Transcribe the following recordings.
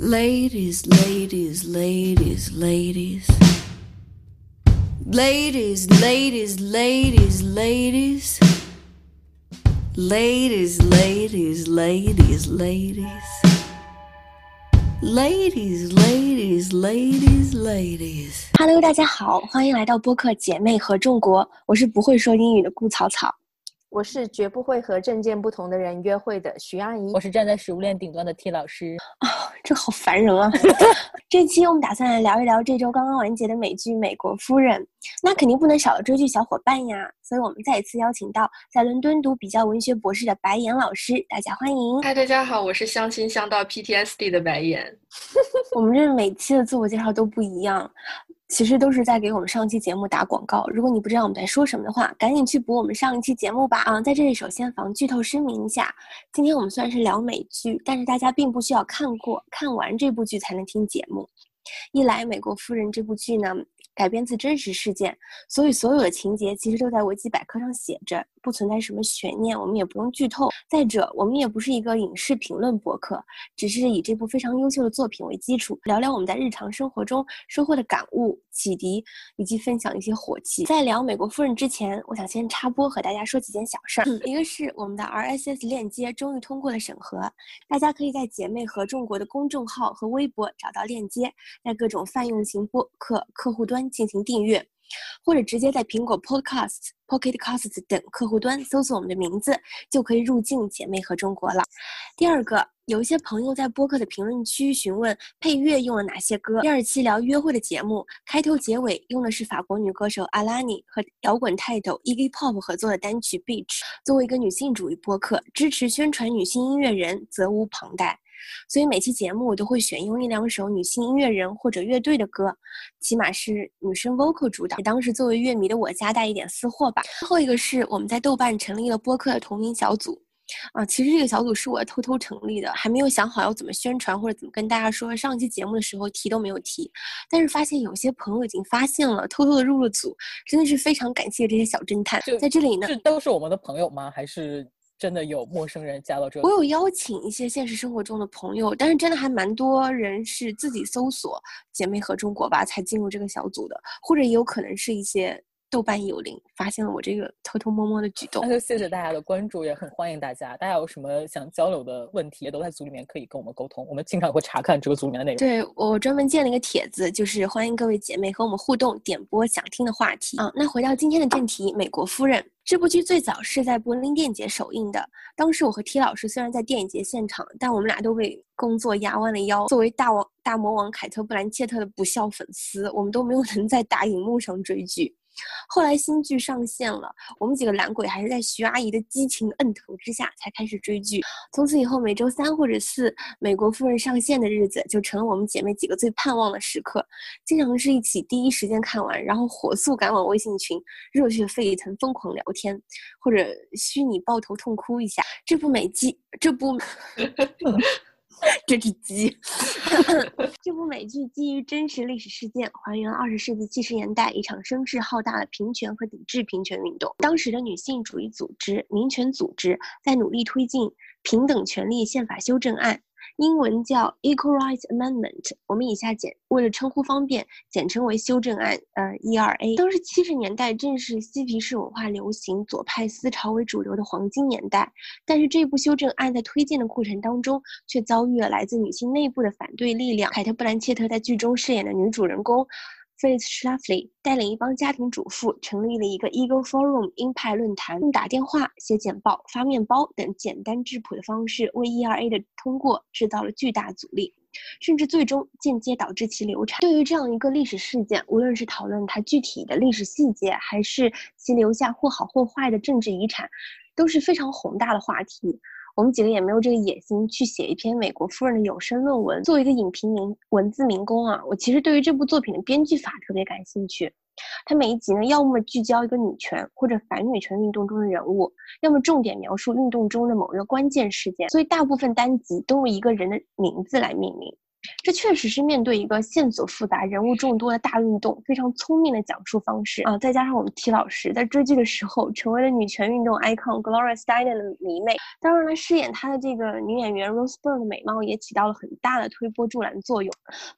Ladies, ladies, ladies, ladies. Ladies, ladies, ladies, ladies. Ladies, ladies, ladies, ladies. Ladies, ladies, ladies, ladies. Hello，大家好，欢迎来到播客姐妹合众国，我是不会说英语的顾草草。 我是绝不会和证件不同的人约会的徐阿姨。我是站在食物链顶端的 T 老师。啊、这好烦人啊！这期我们打算来聊一聊这周刚刚完结的美剧《美国夫人》，那肯定不能少了追剧小伙伴呀。所以我们再一次邀请到在伦敦读比较文学博士的白岩老师，大家欢迎。嗨，大家好，我是相亲相到 PTSD 的白岩。我们这每期的自我介绍都不一样。其实都是在给我们上期节目打广告。如果你不知道我们在说什么的话，赶紧去补我们上一期节目吧。啊，在这里首先防剧透声明一下，今天我们虽然是聊美剧，但是大家并不需要看过、看完这部剧才能听节目。一来，《美国夫人》这部剧呢改编自真实事件，所以所有的情节其实都在维基百科上写着，不存在什么悬念，我们也不用剧透。再者，我们也不是一个影视评论博客，只是以这部非常优秀的作品为基础，聊聊我们在日常生活中收获的感悟、启迪，以及分享一些火气。在聊《美国夫人》之前，我想先插播和大家说几件小事儿。一个是我们的 RSS 链接终于通过了审核，大家可以在姐妹合众国的公众号和微博找到链接，在各种泛用型播客客户端进行订阅，或者直接在苹果 Podcast、Pocket Casts 等客户端搜索我们的名字，就可以入境姐妹和中国了。第二个，有一些朋友在播客的评论区询问配乐用了哪些歌。第二期聊约会的节目，开头结尾用的是法国女歌手阿拉尼和摇滚泰斗 Iggy Pop 合作的单曲《Beach》。作为一个女性主义播客，支持宣传女性音乐人，责无旁贷。所以每期节目我都会选用一两首女性音乐人或者乐队的歌，起码是女生 vocal 主导。当时作为乐迷的我夹带一点私货吧。最后一个是我们在豆瓣成立了播客的同名小组，啊，其实这个小组是我偷偷成立的，还没有想好要怎么宣传或者怎么跟大家说。上期节目的时候提都没有提，但是发现有些朋友已经发现了，偷偷的入了组，真的是非常感谢这些小侦探。在这里呢，这都是我们的朋友吗？还是？真的有陌生人加到这里，我有邀请一些现实生活中的朋友，但是真的还蛮多人是自己搜索“姐妹和中国”吧才进入这个小组的，或者也有可能是一些豆瓣有灵发现了我这个偷偷摸摸的举动。那就谢谢大家的关注，也很欢迎大家。大家有什么想交流的问题，也都在组里面可以跟我们沟通，我们经常会查看这个组里面的内容。对我专门建了一个帖子，就是欢迎各位姐妹和我们互动，点播想听的话题啊。那回到今天的正题，《美国夫人》。这部剧最早是在柏林电影节首映的。当时我和 T 老师虽然在电影节现场，但我们俩都被工作压弯了腰。作为大王大魔王凯特·布兰切特的不孝粉丝，我们都没有能在大荧幕上追剧。后来新剧上线了，我们几个懒鬼还是在徐阿姨的激情摁头之下才开始追剧。从此以后，每周三或者四《美国夫人》上线的日子就成了我们姐妹几个最盼望的时刻。经常是一起第一时间看完，然后火速赶往微信群，热血沸腾，疯狂聊天，或者虚拟抱头痛哭一下。这部美剧，这部。这只鸡。这部美剧基于真实历史事件，还原了二十世纪七十年代一场声势浩大的平权和抵制平权运动。当时的女性主义组织、民权组织在努力推进平等权利宪法修正案。英文叫 Equal Rights Amendment，我们以下简为了称呼方便，简称为修正案，呃，ERA。当时七十年代正是嬉皮士文化流行、左派思潮为主流的黄金年代，但是这部修正案在推进的过程当中，却遭遇了来自女性内部的反对力量。凯特·布兰切特在剧中饰演的女主人公。Phyllis Schlafly 带领一帮家庭主妇成立了一个 Eagle Forum 鹰派论坛，用打电话、写简报、发面包等简单质朴的方式为 ERA 的通过制造了巨大阻力，甚至最终间接导致其流产。对于这样一个历史事件，无论是讨论它具体的历史细节，还是其留下或好或坏的政治遗产，都是非常宏大的话题。我们几个也没有这个野心去写一篇美国夫人的有声论文。作为一个影评名、文字民工啊，我其实对于这部作品的编剧法特别感兴趣。它每一集呢，要么聚焦一个女权或者反女权运动中的人物，要么重点描述运动中的某一个关键事件。所以大部分单集都用一个人的名字来命名。这确实是面对一个线索复杂、人物众多的大运动，非常聪明的讲述方式啊！再加上我们 T 老师在追剧的时候成为了女权运动 icon Gloria Steinem 的迷妹，当然了，饰演她的这个女演员 Rose Byrne 的美貌也起到了很大的推波助澜作用。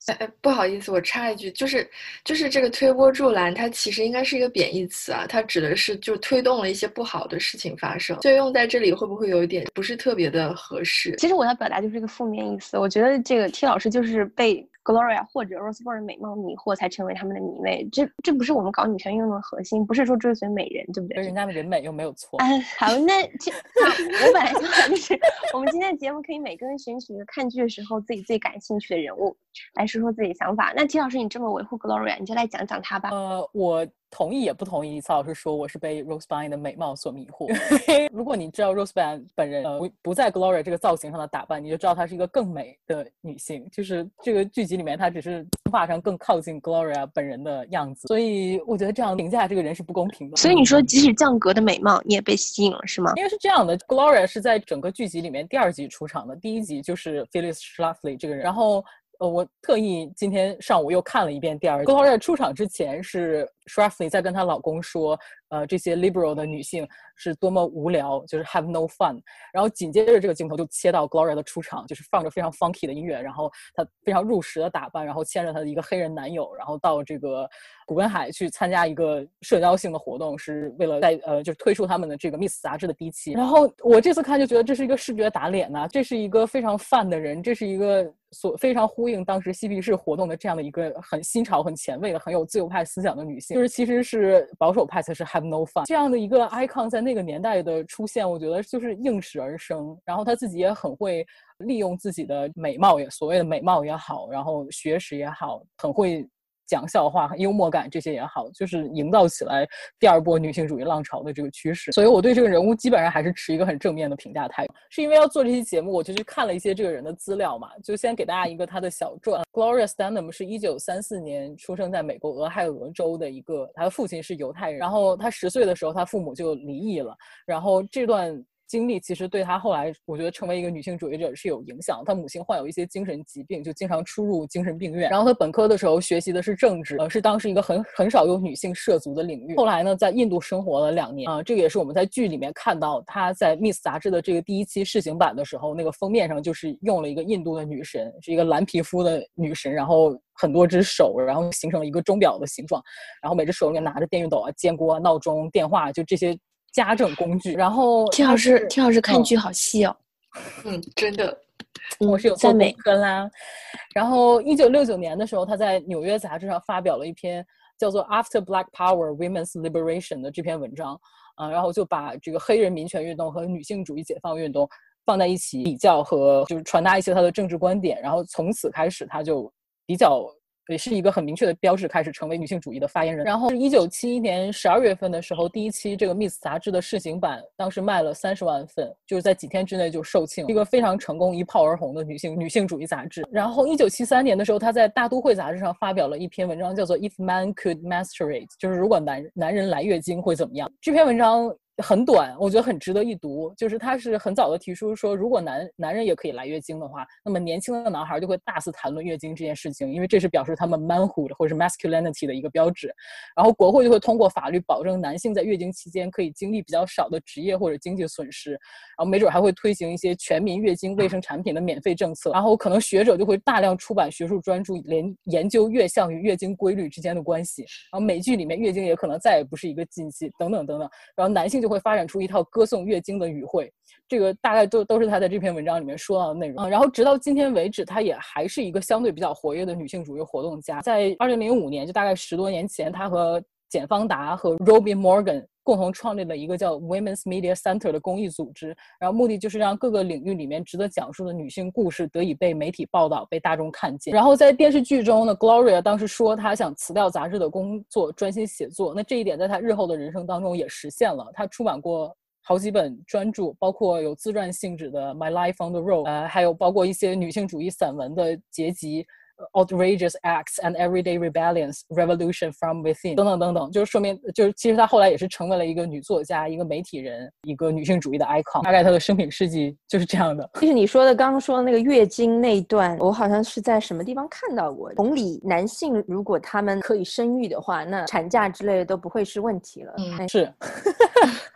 哎哎，不好意思，我插一句，就是就是这个推波助澜，它其实应该是一个贬义词啊，它指的是就推动了一些不好的事情发生，所以用在这里会不会有一点不是特别的合适？其实我要表达就是一个负面意思，我觉得这个 T 老师就是被。Gloria 或者 Rose Byrne 的美貌迷惑，才成为他们的迷妹。这这不是我们搞女权运动的核心，不是说追随美人，对不对？人家的人美又没有错。嗯，好，那这我本来想就是，我们今天的节目可以每个人选取一个看剧的时候自己最感兴趣的人物，来说说自己的想法。那 T 老师，你这么维护 Gloria，你就来讲讲她吧。呃，我。同意也不同意，曹老师说我是被 Rose Byrne 的美貌所迷惑。如果你知道 Rose Byrne 本人呃不不在 Gloria 这个造型上的打扮，你就知道她是一个更美的女性。就是这个剧集里面，他只是画上更靠近 Gloria 本人的样子。所以我觉得这样评价这个人是不公平的。所以你说即使降格的美貌，你也被吸引了是吗？因为是这样的，Gloria 是在整个剧集里面第二集出场的，第一集就是 Phyllis Schlafly 这个人，然后。呃，我特意今天上午又看了一遍第二集。Gloria 出场之前是 Schlafly 在跟她老公说，呃，这些 liberal 的女性是多么无聊，就是 have no fun。然后紧接着这个镜头就切到 Gloria 的出场，就是放着非常 funky 的音乐，然后她非常入时的打扮，然后牵着她的一个黑人男友，然后到这个古根海去参加一个社交性的活动，是为了在呃，就是推出他们的这个 Miss 杂志的第一期。然后我这次看就觉得这是一个视觉打脸呐，这是一个非常 fun 的人，这是一个。所非常呼应当时嬉皮士活动的这样的一个很新潮、很前卫的、很有自由派思想的女性，就是其实是保守派才是 have no fun 这样的一个 icon 在那个年代的出现，我觉得就是应时而生。然后他自己也很会利用自己的美貌，也所谓的美貌也好，然后学识也好，很会。讲笑话、幽默感这些也好，就是营造起来第二波女性主义浪潮的这个趋势。所以我对这个人物基本上还是持一个很正面的评价态度。是因为要做这期节目，我就去看了一些这个人的资料嘛，就先给大家一个他的小传。Gloria Steinem 是一九三四年出生在美国俄亥俄州的一个，他的父亲是犹太人，然后他十岁的时候，他父母就离异了，然后这段。经历其实对她后来，我觉得成为一个女性主义者是有影响。她母亲患有一些精神疾病，就经常出入精神病院。然后她本科的时候学习的是政治，呃，是当时一个很很少有女性涉足的领域。后来呢，在印度生活了两年，啊，这个也是我们在剧里面看到她在《Miss》杂志的这个第一期试行版的时候，那个封面上就是用了一个印度的女神，是一个蓝皮肤的女神，然后很多只手，然后形成了一个钟表的形状，然后每只手里面拿着电熨斗啊、煎锅、啊闹钟、电话，就这些。家政工具，然后听老师，听老师看剧好细哦。嗯，真的，我是有做功课啦。然后，一九六九年的时候，他在《纽约杂志》上发表了一篇叫做《After Black Power: Women's Liberation》的这篇文章，啊，然后就把这个黑人民权运动和女性主义解放运动放在一起比较和就是传达一些他的政治观点，然后从此开始他就比较。也是一个很明确的标志，开始成为女性主义的发言人。然后，一九七一年十二月份的时候，第一期这个《Miss》杂志的试行版，当时卖了三十万份，就是在几天之内就售罄，一个非常成功、一炮而红的女性女性主义杂志。然后，一九七三年的时候，她在《大都会》杂志上发表了一篇文章，叫做《If Man Could Masturbate》，就是如果男男人来月经会怎么样？这篇文章。很短，我觉得很值得一读。就是他是很早的提出说，如果男男人也可以来月经的话，那么年轻的男孩就会大肆谈论月经这件事情，因为这是表示他们 manhood 或者是 masculinity 的一个标志。然后国会就会通过法律保证男性在月经期间可以经历比较少的职业或者经济损失。然后没准还会推行一些全民月经卫生产品的免费政策。然后可能学者就会大量出版学术专著，连研究月相与月经规律之间的关系。然后美剧里面月经也可能再也不是一个禁忌，等等等等。然后男性。就会发展出一套歌颂月经的语汇，这个大概都都是他在这篇文章里面说到的内容嗯。然后直到今天为止，他也还是一个相对比较活跃的女性主义活动家。在二零零五年，就大概十多年前，他和简方达和 Robin Morgan 共同创立了一个叫 Women's Media Center 的公益组织，然后目的就是让各个领域里面值得讲述的女性故事得以被媒体报道、被大众看见。然后在电视剧中呢，Gloria 当时说她想辞掉杂志的工作，专心写作。那这一点在她日后的人生当中也实现了。她出版过好几本专著，包括有自传性质的《My Life on the Road》，呃，还有包括一些女性主义散文的结集。Outrageous acts and everyday rebellions, revolution from within 等等等等，就是说明就是其实她后来也是成为了一个女作家、一个媒体人、一个女性主义的 icon。大概她的生平事迹就是这样的。就是你说的刚刚说的那个月经那一段，我好像是在什么地方看到过。同理，男性如果他们可以生育的话，那产假之类的都不会是问题了。嗯是，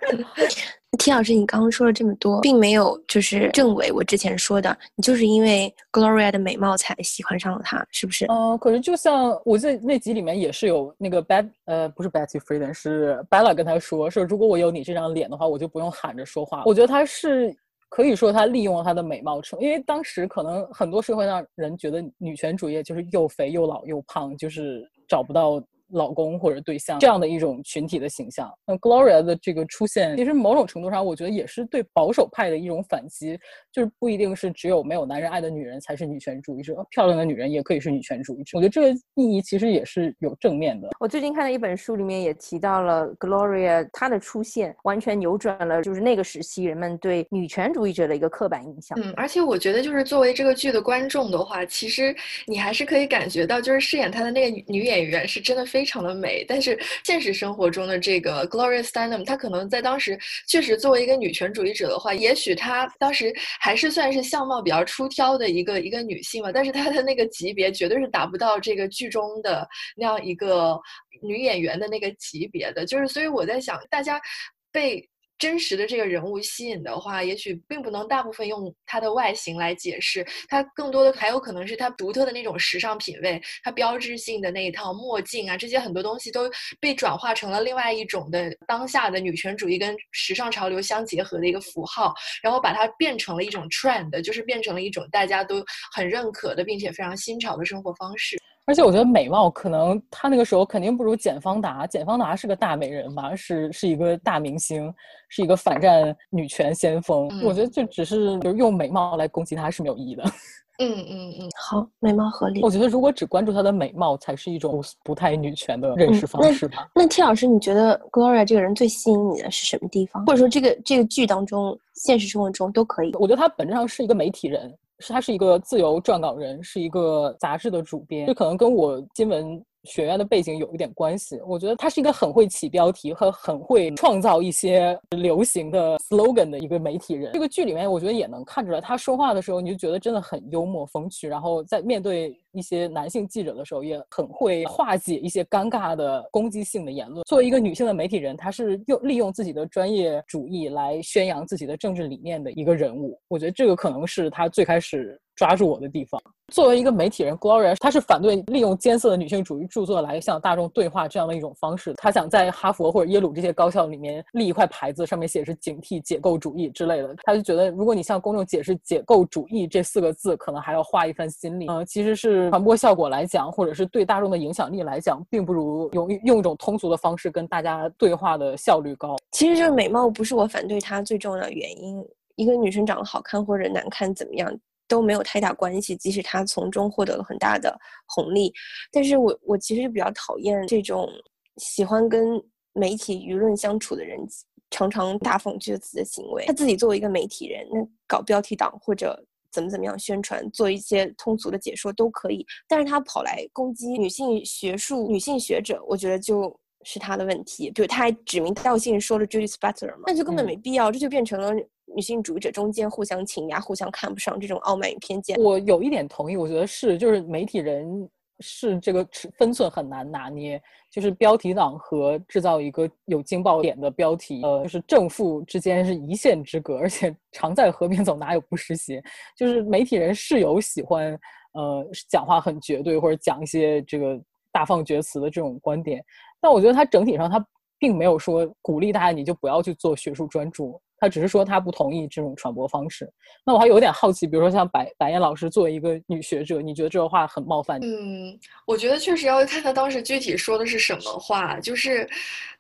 T 老师，你刚刚说了这么多，并没有就是证伪我之前说的，你就是因为 Gloria 的美貌才喜欢上了她，是不是？嗯、可是就像我在那集里面也是有那个 Bet 呃不是 Betty Friedan 是 Bella 跟他说，说如果我有你这张脸的话，我就不用喊着说话。我觉得他是可以说他利用了他的美貌成，因为当时可能很多社会上人觉得女权主义就是又肥又老又胖，就是找不到。老公或者对象这样的一种群体的形象，那 Gloria 的这个出现，其实某种程度上，我觉得也是对保守派的一种反击，就是不一定是只有没有男人爱的女人才是女权主义者，漂亮的女人也可以是女权主义者。我觉得这个意义其实也是有正面的。我最近看的一本书里面也提到了 Gloria，她的出现完全扭转了就是那个时期人们对女权主义者的一个刻板印象。嗯，而且我觉得，就是作为这个剧的观众的话，其实你还是可以感觉到，就是饰演她的那个女女演员是真的非非常的美。但是现实生活中的这个 Gloria Steinem，她可能在当时确实作为一个女权主义者的话，也许她当时还是算是相貌比较出挑的一个一个女性嘛，但是她的那个级别绝对是达不到这个剧中的那样一个女演员的那个级别的。就是所以我在想，大家被。真实的这个人物吸引的话，也许并不能大部分用他的外形来解释，它更多的还有可能是他独特的那种时尚品味，他标志性的那一套墨镜啊，这些很多东西都被转化成了另外一种的当下的女权主义跟时尚潮流相结合的一个符号，然后把它变成了一种 trend，就是变成了一种大家都很认可的，并且非常新潮的生活方式。而且我觉得美貌可能她那个时候肯定不如简方达，简方达是个大美人吧，是是一个大明星，是一个反战女权先锋。嗯我觉得就只是就是用美貌来攻击她是没有意义的。嗯嗯嗯，好，美貌合理我。觉得如果只关注她的美貌，才是一种不太女权的认识嗯方式吧。那 T 老师，你觉得 Gloria 这个人最吸引你的是什么地方？或者说这个这个剧当中，现实生活中都可以。我觉得她本质上是一个媒体人，是他是一个自由撰稿人，是一个杂志的主编，就可能跟我新闻学院的背景有一点关系。我觉得他是一个很会起标题和很会创造一些流行的 slogan 的一个媒体人。这个剧里面，我觉得也能看出来，他说话的时候，你就觉得真的很幽默风趣，然后在面对一些男性记者的时候，也很会化解一些尴尬的攻击性的言论。作为一个女性的媒体人，她是用利用自己的专业主义来宣扬自己的政治理念的一个人物。我觉得这个可能是她最开始抓住我的地方。作为一个媒体人，Gloria 她是反对利用艰涩的女性主义著作来向大众对话这样的一种方式。她想在哈佛或者耶鲁这些高校里面立一块牌子，上面写是警惕解构主义之类的。她就觉得，如果你向公众解释解构主义这四个字，可能还要花一番心力。呃，其实是传播效果来讲，或者是对大众的影响力来讲，并不如用用一种通俗的方式跟大家对话的效率高。其实这个美貌不是我反对她最重要的原因。一个女生长得好看或者难看怎么样都没有太大关系，即使他从中获得了很大的红利。但是我我其实就比较讨厌这种喜欢跟媒体舆论相处的人。常常大放厥词的行为，他自己作为一个媒体人，那搞标题党或者怎么怎么样宣传，做一些通俗的解说都可以。但是他跑来攻击女性学术、女性学者，我觉得就是他的问题。比如他还指名道姓说了 Judith Butler 嘛，那就根本嗯没必要，这就变成了女性主义者中间互相倾轧、互相看不上这种傲慢与偏见。我有一点同意，我觉得是，就是媒体人是这个分寸很难拿捏，就是标题党和制造一个有惊爆点的标题，呃，就是正负之间是一线之隔，而且常在河边走，哪有不湿鞋？就是媒体人是有喜欢呃讲话很绝对或者讲一些这个大放厥词的这种观点，但我觉得他整体上他并没有说鼓励大家你就不要去做学术专注。他只是说他不同意这种传播方式。那我还有点好奇，比如说像白白燕老师作为一个女学者，你觉得这个话很冒犯？嗯，我觉得确实要看他当时具体说的是什么话。就是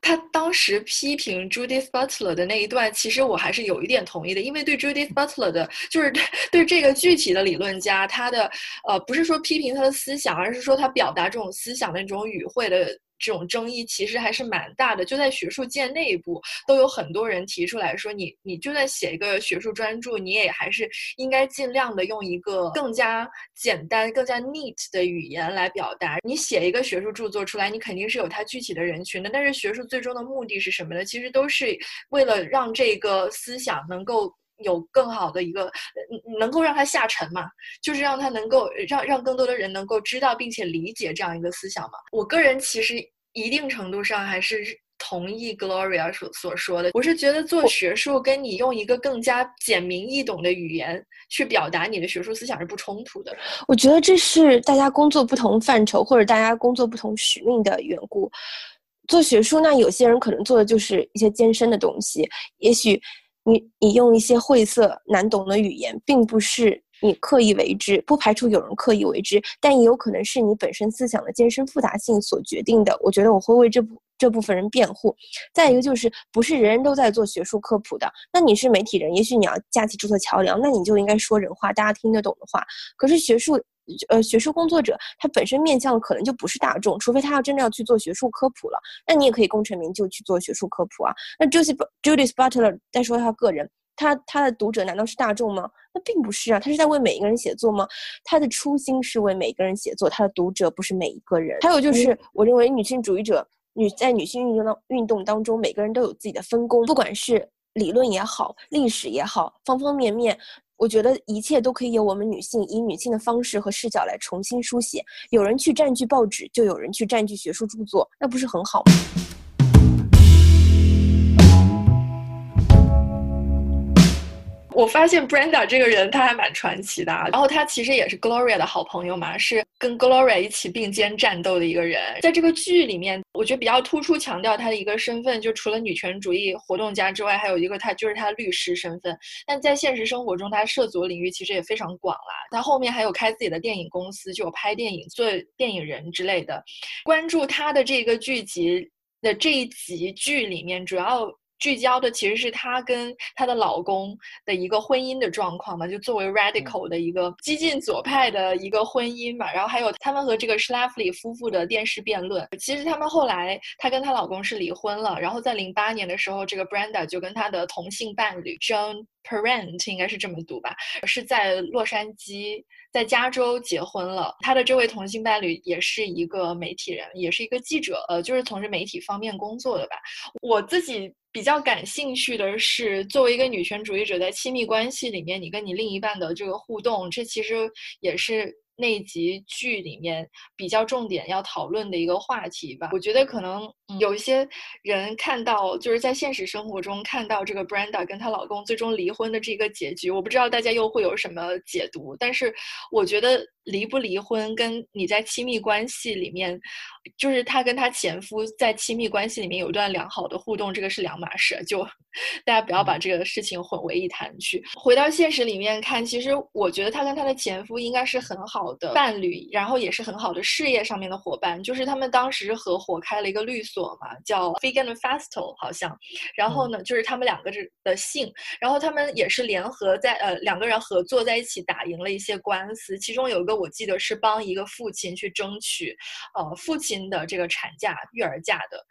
他当时批评 Judith Butler 的那一段，其实我还是有一点同意的，因为对 Judith Butler 的，就是 对这个具体的理论家，他的呃，不是说批评他的思想，而是说他表达这种思想的那种语汇的这种争议其实还是蛮大的，就在学术界内部都有很多人提出来说，你你就算写一个学术专著，你也还是应该尽量的用一个更加简单、更加 neat 的语言来表达。你写一个学术著作出来，你肯定是有它具体的人群的，但是学术最终的目的是什么呢？其实都是为了让这个思想能够。有更好的一个，能够让它下沉嘛，就是让它能够让让更多的人能够知道并且理解这样一个思想嘛。我个人其实一定程度上还是同意 Gloria 所所说的，我是觉得做学术跟你用一个更加简明易懂的语言去表达你的学术思想是不冲突的。我觉得这是大家工作不同范畴或者大家工作不同使命的缘故。做学术，那有些人可能做的就是一些艰深的东西，也许。你你用一些晦涩难懂的语言，并不是你刻意为之，不排除有人刻意为之，但也有可能是你本身思想的艰深复杂性所决定的。我觉得我会为这部这部分人辩护。再一个就是，不是人人都在做学术科普的。那你是媒体人，也许你要架起这座桥梁，那你就应该说人话，大家听得懂的话。可是学术。呃，学术工作者他本身面向的可能就不是大众，除非他要真的要去做学术科普了，那你也可以功成名就去做学术科普啊。那 Judith Judith Butler 再说他个人，他他的读者难道是大众吗？那并不是啊，他是在为每一个人写作吗？他的初心是为每个人写作，他的读者不是每一个人。还有就是，我认为女性主义者女在女性运动当运动当中，每个人都有自己的分工，不管是理论也好，历史也好，方方面面。我觉得一切都可以由我们女性以女性的方式和视角来重新书写。有人去占据报纸，就有人去占据学术著作，那不是很好吗？我发现 Brenda 这个人他还蛮传奇的，然后他其实也是 Gloria 的好朋友嘛，是跟 Gloria 一起并肩战斗的一个人。在这个剧里面，我觉得比较突出强调他的一个身份，就除了女权主义活动家之外，还有一个他就是他律师身份。但在现实生活中，他涉足领域其实也非常广啦。他后面还有开自己的电影公司，就有拍电影、做电影人之类的。关注他的这个剧集的这一集剧里面，主要。聚焦的其实是她跟她的老公的一个婚姻的状况嘛，就作为 radical 的一个激进左派的一个婚姻嘛，然后还有他们和这个 Schlafly 夫妇的电视辩论。其实他们后来，她跟她老公是离婚了，然后在零八年的时候，这个 Brenda 就跟她的同性伴侣 John Parent 应该是这么读吧，是在洛杉矶。在加州结婚了，他的这位同性伴侣也是一个媒体人，也是一个记者，呃，就是从事媒体方面工作的吧。我自己比较感兴趣的是，作为一个女权主义者，在亲密关系里面，你跟你另一半的这个互动，这其实也是。那集剧里面比较重点要讨论的一个话题吧，我觉得可能有一些人看到，就是在现实生活中看到这个 Brenda 跟她老公最终离婚的这个结局，我不知道大家又会有什么解读，但是我觉得。离不离婚跟你在亲密关系里面，就是她跟她前夫在亲密关系里面有一段良好的互动，这个是两码事。就大家不要把这个事情混为一谈去。回到现实里面看，其实我觉得她跟她的前夫应该是很好的伴侣，然后也是很好的事业上面的伙伴。就是他们当时合伙开了一个律所嘛，叫 Vegan Festo 好像。然后呢，就是他们两个的姓，然后他们也是联合在呃两个人合作在一起打赢了一些官司，其中有一个。我记得是帮一个父亲去争取，呃，父亲的这个产假、育儿假的。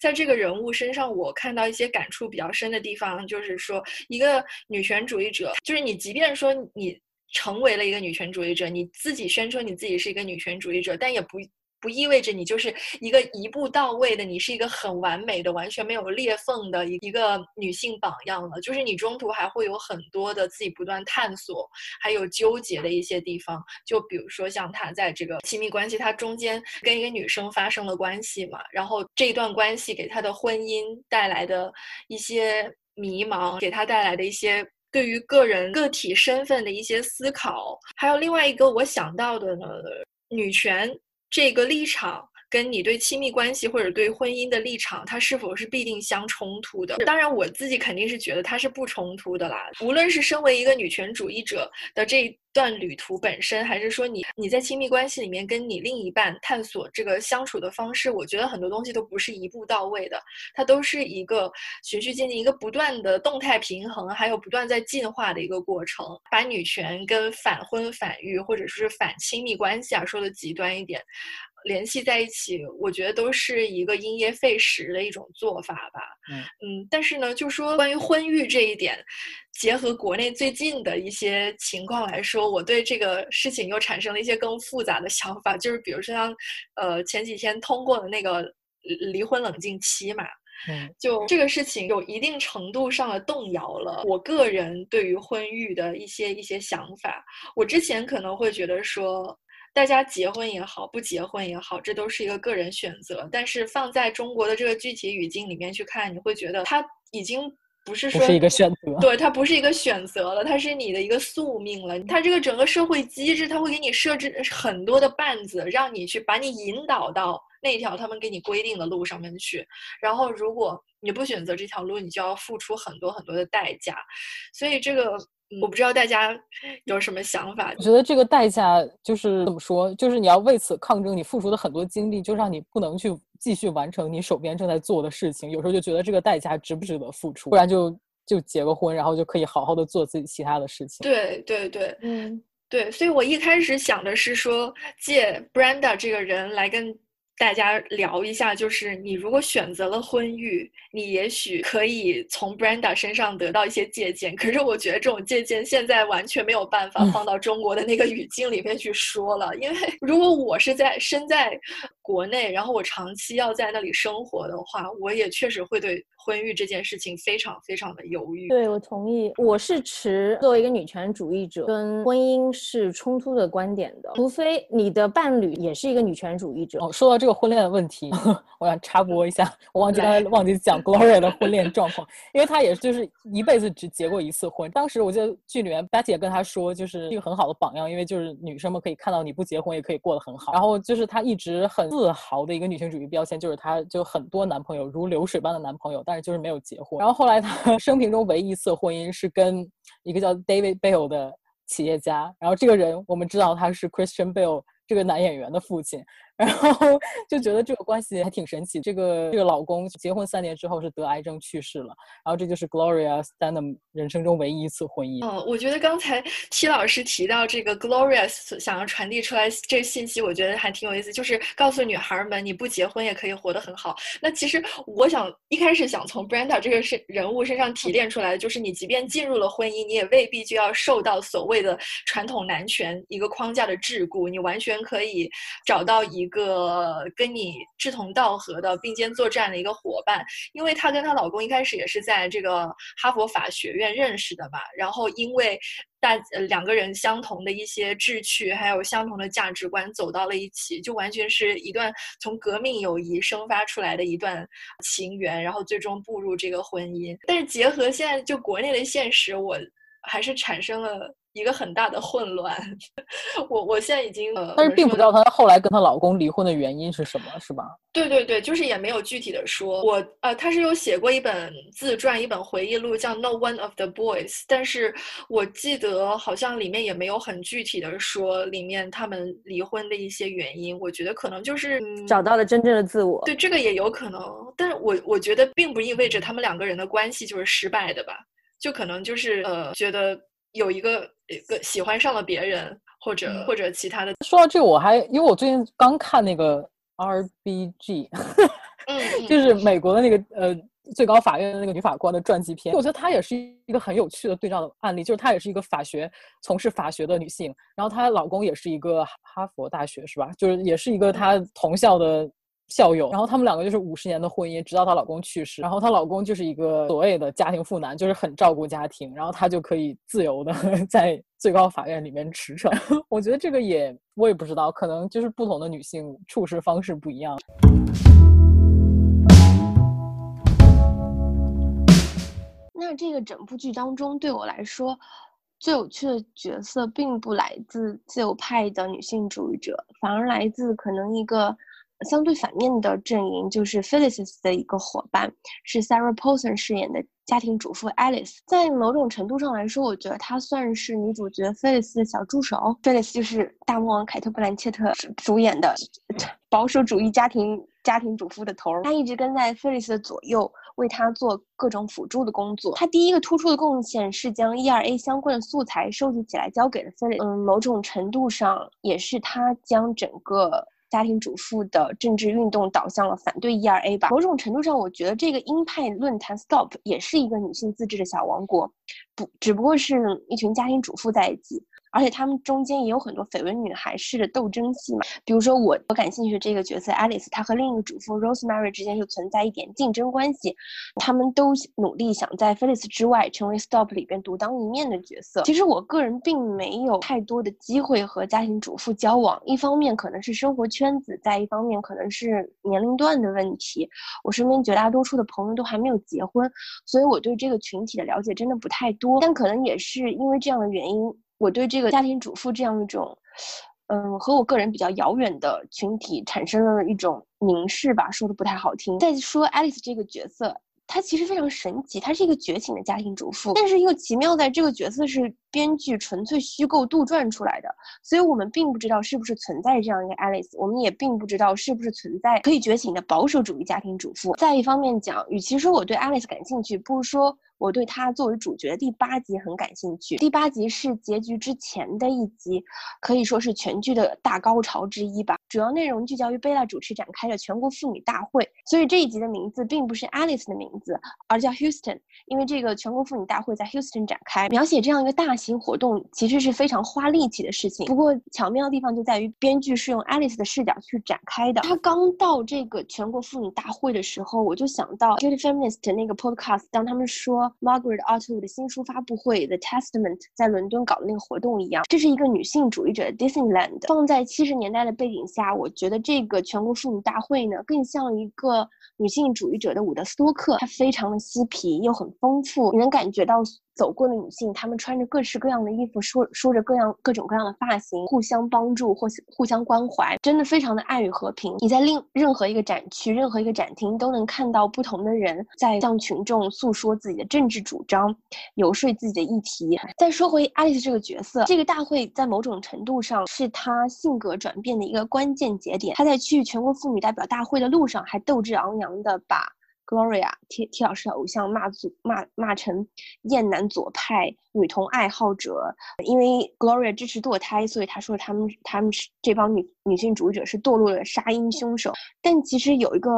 在这个人物身上，我看到一些感触比较深的地方，就是说，一个女权主义者，就是你，即便说你成为了一个女权主义者，你自己宣称你自己是一个女权主义者，但也不。不意味着你就是一个一步到位的，你是一个很完美的、完全没有裂缝的一一个女性榜样了。就是你中途还会有很多的自己不断探索，还有纠结的一些地方。就比如说像他在这个亲密关系，他中间跟一个女生发生了关系嘛，然后这段关系给他的婚姻带来的一些迷茫，给他带来的一些对于个人个体身份的一些思考。还有另外一个我想到的呢，女权。这个立场跟你对亲密关系或者对婚姻的立场，它是否是必定相冲突的？当然，我自己肯定是觉得它是不冲突的啦。无论是身为一个女权主义者的这一。段旅途本身，还是说你你在亲密关系里面跟你另一半探索这个相处的方式，我觉得很多东西都不是一步到位的，它都是一个循序渐进、一个不断的动态平衡，还有不断在进化的一个过程。把女权跟反婚反育或者说是反亲密关系啊说的极端一点，联系在一起，我觉得都是一个因噎废食的一种做法吧。嗯嗯，但是呢，就说关于婚育这一点，结合国内最近的一些情况来说，我对这个事情又产生了一些更复杂的想法，就是比如说像呃前几天通过的那个离婚冷静期嘛。嗯就这个事情有一定程度上的动摇了我个人对于婚育的一些一些想法。我之前可能会觉得说，大家结婚也好，不结婚也好，这都是一个个人选择。但是放在中国的这个具体语境里面去看，你会觉得它已经不是说不是一个选择。对，它不是一个选择了，它是你的一个宿命了。它这个整个社会机制，它会给你设置很多的绊子，让你去把你引导到那条他们给你规定的路上面去。然后，如果你不选择这条路，你就要付出很多很多的代价。所以，这个我不知道大家有什么想法我。觉得这个代价就是怎么说，就是你要为此抗争，你付出的很多精力，就让你不能去继续完成你手边正在做的事情。有时候就觉得这个代价值不值得付出，不然就就结个婚，然后就可以好好的做自己其他的事情。对对对，嗯，对，所以我一开始想的是说，借 Brenda 这个人来跟大家聊一下，就是你如果选择了婚育，你也许可以从 Brenda 身上得到一些借鉴。可是我觉得这种借鉴现在完全没有办法放到中国的那个语境里面去说了，因为如果我是在身在国内，然后我长期要在那里生活的话，我也确实会对婚育这件事情非常非常的犹豫。对，我同意。我是持作为一个女权主义者，跟婚姻是冲突的观点的，除非你的伴侣也是一个女权主义者。哦，说到这个婚恋的问题，我想插播一下，我忘记刚才忘记讲 Gloria 的婚恋状况，因为她也就是一辈子只结过一次婚。当时我记得剧里面 Betty 也跟她说，就是一个很好的榜样，因为就是女生们可以看到你不结婚也可以过得很好。然后就是她一直很自豪的一个女性主义标签，就是她就很多男朋友如流水般的男朋友，但是就是没有结婚。然后后来他 生平中唯一一次婚姻是跟一个叫 David Bell 的企业家，然后这个人我们知道他是 Christian Bell 这个男演员的父亲，然后就觉得这个关系还挺神奇。这个这个老公结婚三年之后是得癌症去世了，然后这就是 Gloria Steinem 人生中唯一一次婚姻。嗯，我觉得刚才 T 老师提到这个 Gloria 想要传递出来这信息，我觉得还挺有意思，就是告诉女孩们，你不结婚也可以活得很好。那其实我想一开始想从 Brenda 这个是人物身上提炼出来，就是你即便进入了婚姻，你也未必就要受到所谓的传统男权一个框架的桎梏，你完全可以找到一一个跟你志同道合的并肩作战的一个伙伴。因为她跟她老公一开始也是在这个哈佛法学院认识的嘛，然后因为大呃两个人相同的一些志趣，还有相同的价值观走到了一起，就完全是一段从革命友谊生发出来的一段情缘，然后最终步入这个婚姻。但是结合现在就国内的现实，我还是产生了一个很大的混乱。我我现在已经呃，但是并不知道她后来跟她老公离婚的原因是什么，是吧？对对对，就是也没有具体的说。我呃，她是有写过一本自传，一本回忆录，叫《No One of the Boys》，但是我记得好像里面也没有很具体的说里面他们离婚的一些原因。我觉得可能就是、嗯、找到了真正的自我。对这个也有可能，但是我我觉得并不意味着他们两个人的关系就是失败的吧，就可能就是呃，觉得有一个一个喜欢上了别人，或者、或者其他的，说到这个，我还因为我最近刚看那个 RBG，就是美国的那个呃最高法院的那个女法官的传记片，我觉得她也是一个很有趣的对照的案例，就是她也是一个法学从事法学的女性，然后她老公也是一个哈佛大学是吧？就是也是一个她同校的。校友，然后他们两个就是五十年的婚姻，直到她老公去世。然后她老公就是一个所谓的家庭妇男，就是很照顾家庭，然后她就可以自由的 在最高法院里面驰骋。我觉得这个也我也不知道，可能就是不同的女性处事方式不一样。那这个整部剧当中，对我来说，最有趣的角色并不来自自由派的女性主义者，反而来自可能一个相对反面的阵营，就是 Phyllis 的一个伙伴，是 Sarah Paulson 饰演的家庭主妇 Alice。在某种程度上来说，我觉得她算是女主角 Phyllis 的小助手。Phyllis 就是大魔王凯特·布兰切特主演的保守主义家庭家庭主妇的头儿，她一直跟在 Phyllis 的左右，为她做各种辅助的工作。她第一个突出的贡献是将 ERA 相关的素材收集起来，交给了 Phyllis。嗯，某种程度上也是她将整个家庭主妇的政治运动导向了反对 ERA 吧。某种程度上，我觉得这个鹰派论坛 Stop 也是一个女性自治的小王国，不，只不过是一群家庭主妇在一起。而且他们中间也有很多绯闻女孩式的斗争戏嘛，比如说我我感兴趣的这个角色 Alice，她和另一个主妇 Rosemary 之间就存在一点竞争关系，他们都努力想在 Phyllis 之外成为 Stop 里边独当一面的角色。其实我个人并没有太多的机会和家庭主妇交往，一方面可能是生活圈子，在一方面可能是年龄段的问题。我身边绝大多数的朋友都还没有结婚，所以我对这个群体的了解真的不太多。但可能也是因为这样的原因。我对这个家庭主妇这样一种，嗯，和我个人比较遥远的群体产生了一种凝视吧，说的不太好听。再说 Alice 这个角色。她其实非常神奇，她是一个觉醒的家庭主妇，但是又奇妙在这个角色是编剧纯粹虚构杜撰出来的，所以我们并不知道是不是存在这样一个 Alice，我们也并不知道是不是存在可以觉醒的保守主义家庭主妇。再一方面讲，与其说我对 Alice 感兴趣，不如说我对他作为主角第八集很感兴趣。第八集是结局之前的一集，可以说是全剧的大高潮之一吧。主要内容聚焦于贝拉主持展开的全国妇女大会，所以这一集的名字并不是 Alice 的名。字，而叫 Houston，因为这个全国妇女大会在 Houston 展开，描写这样一个大型活动，其实是非常花力气的事情。不过巧妙的地方就在于，编剧是用 Alice 的视角去展开的。她刚到这个全国妇女大会的时候，我就想到 j u d y Feminist 那个 podcast，当他们说 Margaret Atwood 的新书发布会 The Testament 在伦敦搞的那个活动一样，这是一个女性主义者 Disneyland。放在七十年代的背景下，我觉得这个全国妇女大会呢，更像一个女性主义者的伍德斯托克。非常的嬉皮又很丰富，你能感觉到。走过的女性，她们穿着各式各样的衣服，梳梳着各样各种各样的发型，互相帮助或互相关怀，真的非常的爱与和平。你在另任何一个展区、任何一个展厅，都能看到不同的人在向群众诉说自己的政治主张，游说自己的议题。再说回爱丽丝这个角色，这个大会在某种程度上是她性格转变的一个关关键节点。他在去全国妇女代表大会的路上，还斗志昂扬的把。Gloria T T 老师的偶像骂祖骂骂成厌男左派女童爱好者，因为 Gloria 支持堕胎，所以他说他们他们是这帮女女性主义者是堕落的杀婴凶手。但其实有一个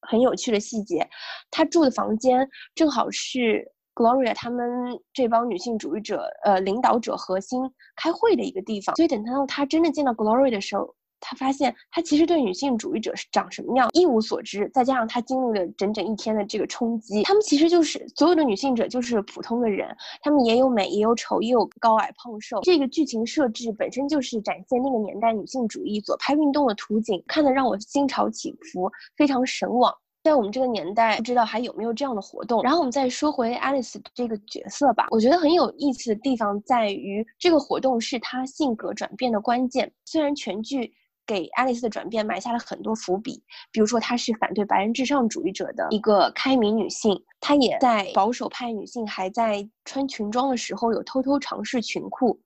很有趣的细节，他住的房间正好是 Gloria 他们这帮女性主义者呃领导者核心开会的一个地方，所以等到他真的见到 Gloria 的时候。他发现，他其实对女性主义者是长什么样一无所知，再加上他经历了整整一天的这个冲击，他们其实就是所有的女性者就是普通的人，他们也有美，也有丑，也有高矮胖瘦。这个剧情设置本身就是展现那个年代女性主义左派运动的图景，看得让我心潮起伏，非常神往。在我们这个年代，不知道还有没有这样的活动。然后我们再说回 Alice 这个角色吧，我觉得很有意思的地方在于，这个活动是她性格转变的关键。虽然全剧。给爱丽丝的转变埋下了很多伏笔，比如说她是反对白人至上主义者的一个开明女性，她也在保守派女性还在穿裙装的时候有偷偷尝试裙裤，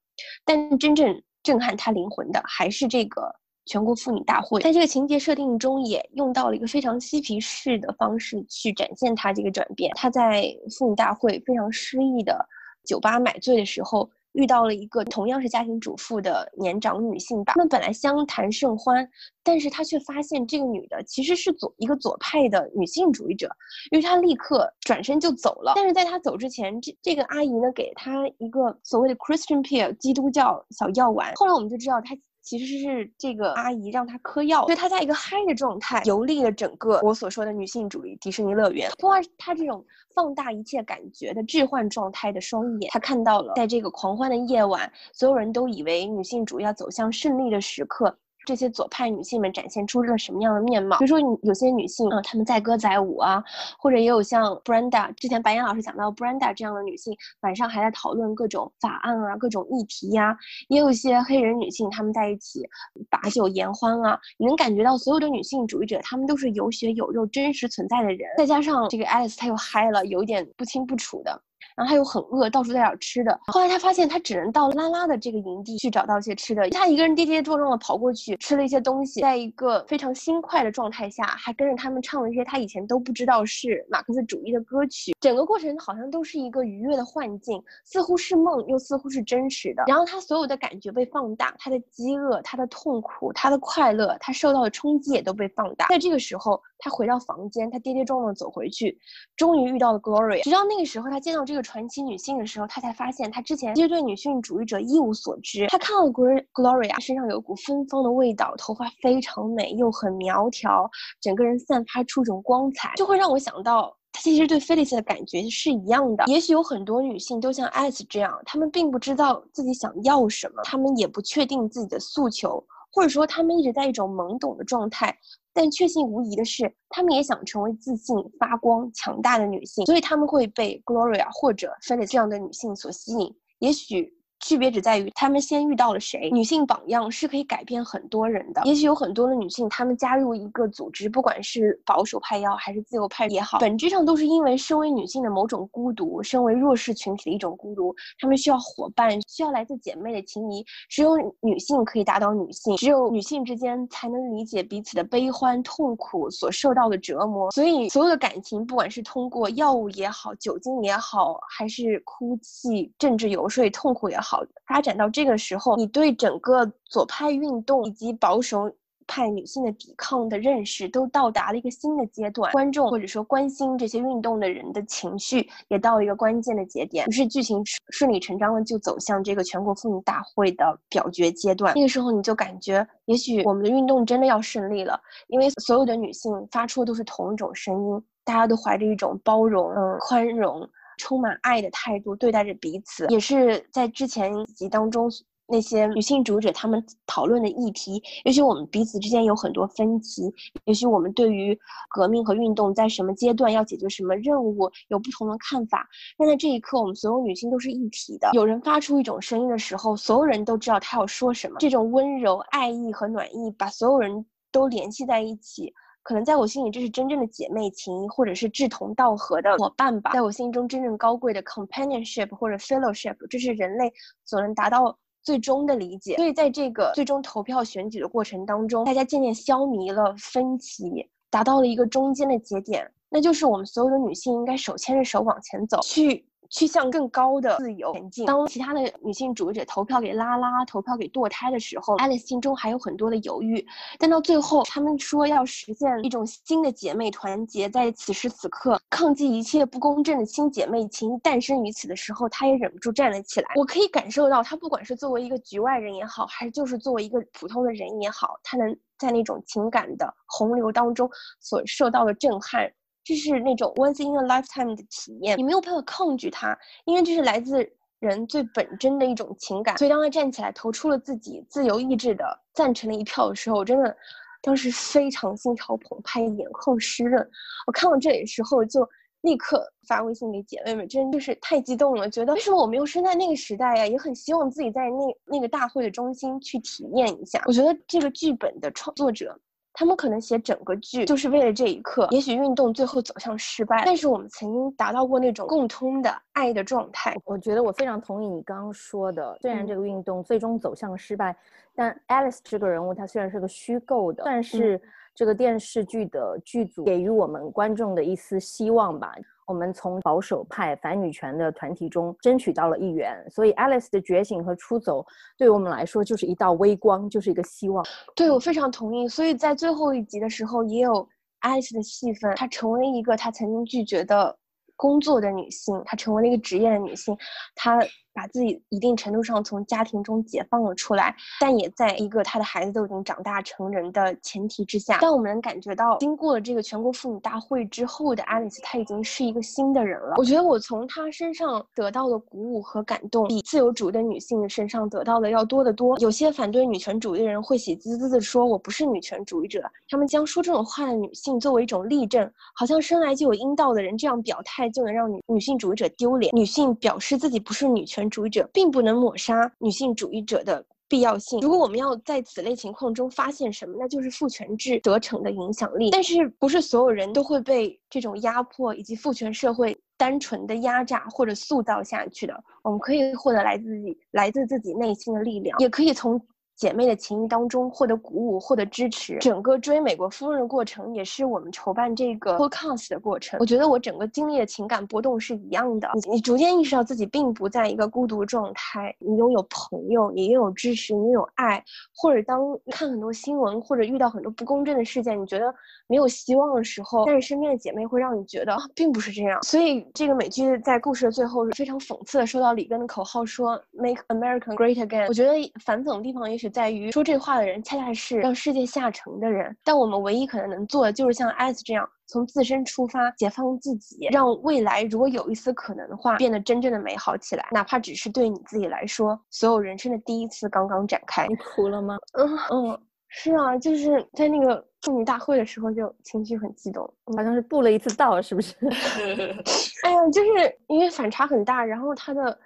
但真正震撼她灵魂的还是这个全国妇女大会。在这个情节设定中，也用到了一个非常嬉皮士的方式去展现她这个转变。她在妇女大会非常失意的酒吧买醉的时候。遇到了一个同样是家庭主妇的年长女性吧，他们本来相谈甚欢，但是他却发现这个女的其实是左一个左派的女性主义者，于是他立刻转身就走了。但是在他走之前，这这个阿姨呢给他一个所谓的 Christian p e e r 基督教小药丸。后来我们就知道，他其实是这个阿姨让他嗑药，所以他在一个嗨的状态游历了整个我所说的女性主义迪士尼乐园。通过他这种。放大一切感觉的置换状态的双眼，他看到了，在这个狂欢的夜晚，所有人都以为女性主义要走向胜利的时刻。这些左派女性们展现出了什么样的面貌？比如说，有些女性，啊，她们载歌载舞啊，或者也有像 Brenda 之前白岩老师讲到 Brenda 这样的女性，晚上还在讨论各种法案啊、各种议题呀。也有一些黑人女性，她们在一起把酒言欢啊。你能感觉到所有的女性主义者，她们都是有血有肉、真实存在的人。再加上这个 Alice，她又嗨了，有一点不清不楚的。然后他又很饿，到处在找吃的。后来他发现他只能到拉拉的这个营地去找到一些吃的。他一个人跌跌撞撞的跑过去，吃了一些东西，在一个非常轻快的状态下，还跟着他们唱了一些他以前都不知道是马克思主义的歌曲。整个过程好像都是一个愉悦的幻境，似乎是梦，又似乎是真实的。然后他所有的感觉被放大，他的饥饿，他的痛苦，他的快乐，他受到的冲击也都被放大。在这个时候，他回到房间，他跌跌撞撞走回去，终于遇到了 Gloria。直到那个时候，他见到这个传奇女性的时候，他才发现他之前其实对女性主义者一无所知。他看到 Gloria 身上有一股芬芳的味道，头发非常美，又很苗条，整个人散发出一种光彩，就会让我想到。他其实对菲利斯的感觉是一样的。也许有很多女性都像艾斯这样，她们并不知道自己想要什么，她们也不确定自己的诉求，或者说他们一直在一种懵懂的状态。但确信无疑的是，他们也想成为自信、发光、强大的女性，所以他们会被 Gloria 或者菲利斯这样的女性所吸引。也许。区别只在于他们先遇到了谁。女性榜样是可以改变很多人的。也许有很多的女性，她们加入一个组织，不管是保守派也好，还是自由派也好，本质上都是因为身为女性的某种孤独，身为弱势群体的一种孤独。她们需要伙伴，需要来自姐妹的情谊。只有女性可以打倒女性，只有女性之间才能理解彼此的悲欢痛苦所受到的折磨。所以，所有的感情，不管是通过药物也好，酒精也好，还是哭泣、政治游说、痛苦也好。好，发展到这个时候，你对整个左派运动以及保守派女性的抵抗的认识都到达了一个新的阶段。观众或者说关心这些运动的人的情绪也到了一个关键的节点。于是剧情顺理成章的就走向这个全国妇女大会的表决阶段。那个时候你就感觉，也许我们的运动真的要胜利了，因为所有的女性发出的都是同一种声音，大家都怀着一种包容、嗯宽容。充满爱的态度对待着彼此，也是在之前集当中那些女性主者他们讨论的议题。也许我们彼此之间有很多分歧，也许我们对于革命和运动在什么阶段要解决什么任务有不同的看法。但在这一刻，我们所有女性都是一体的。有人发出一种声音的时候，所有人都知道他要说什么。这种温柔、爱意和暖意把所有人都联系在一起。可能在我心里，这是真正的姐妹情，或者是志同道合的伙伴吧。在我心中，真正高贵的 companionship 或者 fellowship，这是人类所能达到最终的理解。所以，在这个最终投票选举的过程当中，大家渐渐消弭了分歧，达到了一个中间的节点，那就是我们所有的女性应该手牵着手往前走去。去向更高的自由前进。当其他的女性主义者投票给拉拉、投票给堕胎的时候爱丽丝心中还有很多的犹豫。但到最后，他们说要实现一种新的姐妹团结，在此时此刻，抗击一切不公正的亲姐妹情诞生于此的时候，她也忍不住站了起来。我可以感受到，她不管是作为一个局外人也好，还是就是作为一个普通的人也好，她能在那种情感的洪流当中所受到的震撼。这是那种 once in a lifetime 的体验，你没有办法抗拒它，因为这是来自人最本真的一种情感。所以当他站起来投出了自己自由意志的赞成的一票的时候，我真的当时非常心潮澎湃，眼眶湿润。我看到这里的时候，就立刻发微信给姐妹们，真的就是太激动了，觉得为什么我没有生在那个时代呀？也很希望自己在那那个大会的中心去体验一下。我觉得这个剧本的创作者。他们可能写整个剧就是为了这一刻。也许运动最后走向失败，但是我们曾经达到过那种共通的爱的状态。我觉得我非常同意你刚刚说的。虽然这个运动最终走向失败，但 Alice 这个人物她虽然是个虚构的，但是这个电视剧的剧组给予我们观众的一丝希望吧。我们从保守派反女权的团体中争取到了一员，所以 Alice 的觉醒和出走，对我们来说就是一道微光，就是一个希望。对我非常同意。所以在最后一集的时候，也有 Alice 的戏份，她成为一个她曾经拒绝的工作的女性，她成为了一个职业的女性，她。把自己一定程度上从家庭中解放了出来，但也在一个他的孩子都已经长大成人的前提之下。但我们能感觉到，经过了这个全国妇女大会之后的 Alice，她已经是一个新的人了。我觉得我从她身上得到的鼓舞和感动，比自由主义的女性身上得到的要多得多。有些反对女权主义的人会喜滋滋的说：“我不是女权主义者。”他们将说这种话的女性作为一种例证，好像生来就有阴道的人这样表态就能让女女性主义者丢脸。女性表示自己不是女权。主义者并不能抹杀女性主义者的必要性。如果我们要在此类情况中发现什么，那就是父权制得逞的影响力。但是，不是所有人都会被这种压迫以及父权社会单纯的压榨或者塑造下去的，我们可以获得来自自己来自自己内心的力量，也可以从。姐妹的情谊当中获得鼓舞，获得支持。整个追美国夫人的过程，也是我们筹办这个 podcast 的过程。我觉得我整个经历的情感波动是一样的。你你逐渐意识到自己并不在一个孤独状态，你拥有朋友，你拥有支持，你拥有爱。或者当看很多新闻，或者遇到很多不公正的事件，你觉得没有希望的时候，但是身边的姐妹会让你觉得并不是这样。所以这个美剧在故事的最后非常讽刺的说到里根的口号说 “Make America Great Again”。我觉得反讽的地方也许。在于说这话的人恰恰是让世界下沉的人，但我们唯一可能能做的就是像艾斯这样，从自身出发，解放自己，让未来如果有一丝可能的话，变得真正的美好起来，哪怕只是对你自己来说，所有人生的第一次刚刚展开。你哭了吗？嗯嗯，是啊，就是在那个妇女大会的时候就情绪很激动，好像是布了一次道，是不是？哎呀，就是因为反差很大，然后他的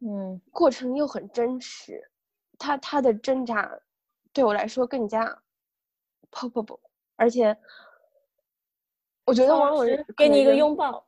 嗯过程又很真实。他他的挣扎，对我来说更加 palpable，而且我觉得往往给你一个拥抱，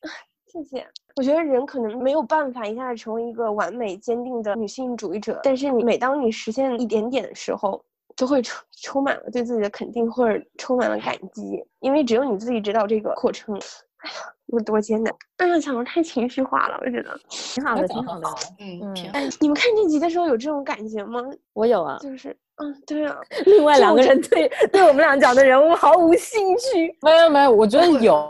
谢谢。我觉得人可能没有办法一下子成为一个完美坚定的女性主义者，但是你每当你实现一点点的时候，就会充充满了对自己的肯定或者充满了感激，因为只有你自己知道这个过程。哎呀，有多艰难！哎呀，讲的太情绪化了，我觉得挺好的，挺好的。嗯嗯。哎，你们看这集的时候有这种感觉吗？我有啊，就是，嗯，对啊。另外两个人对对我们俩讲的人物毫无兴趣。没有没有，我觉得有。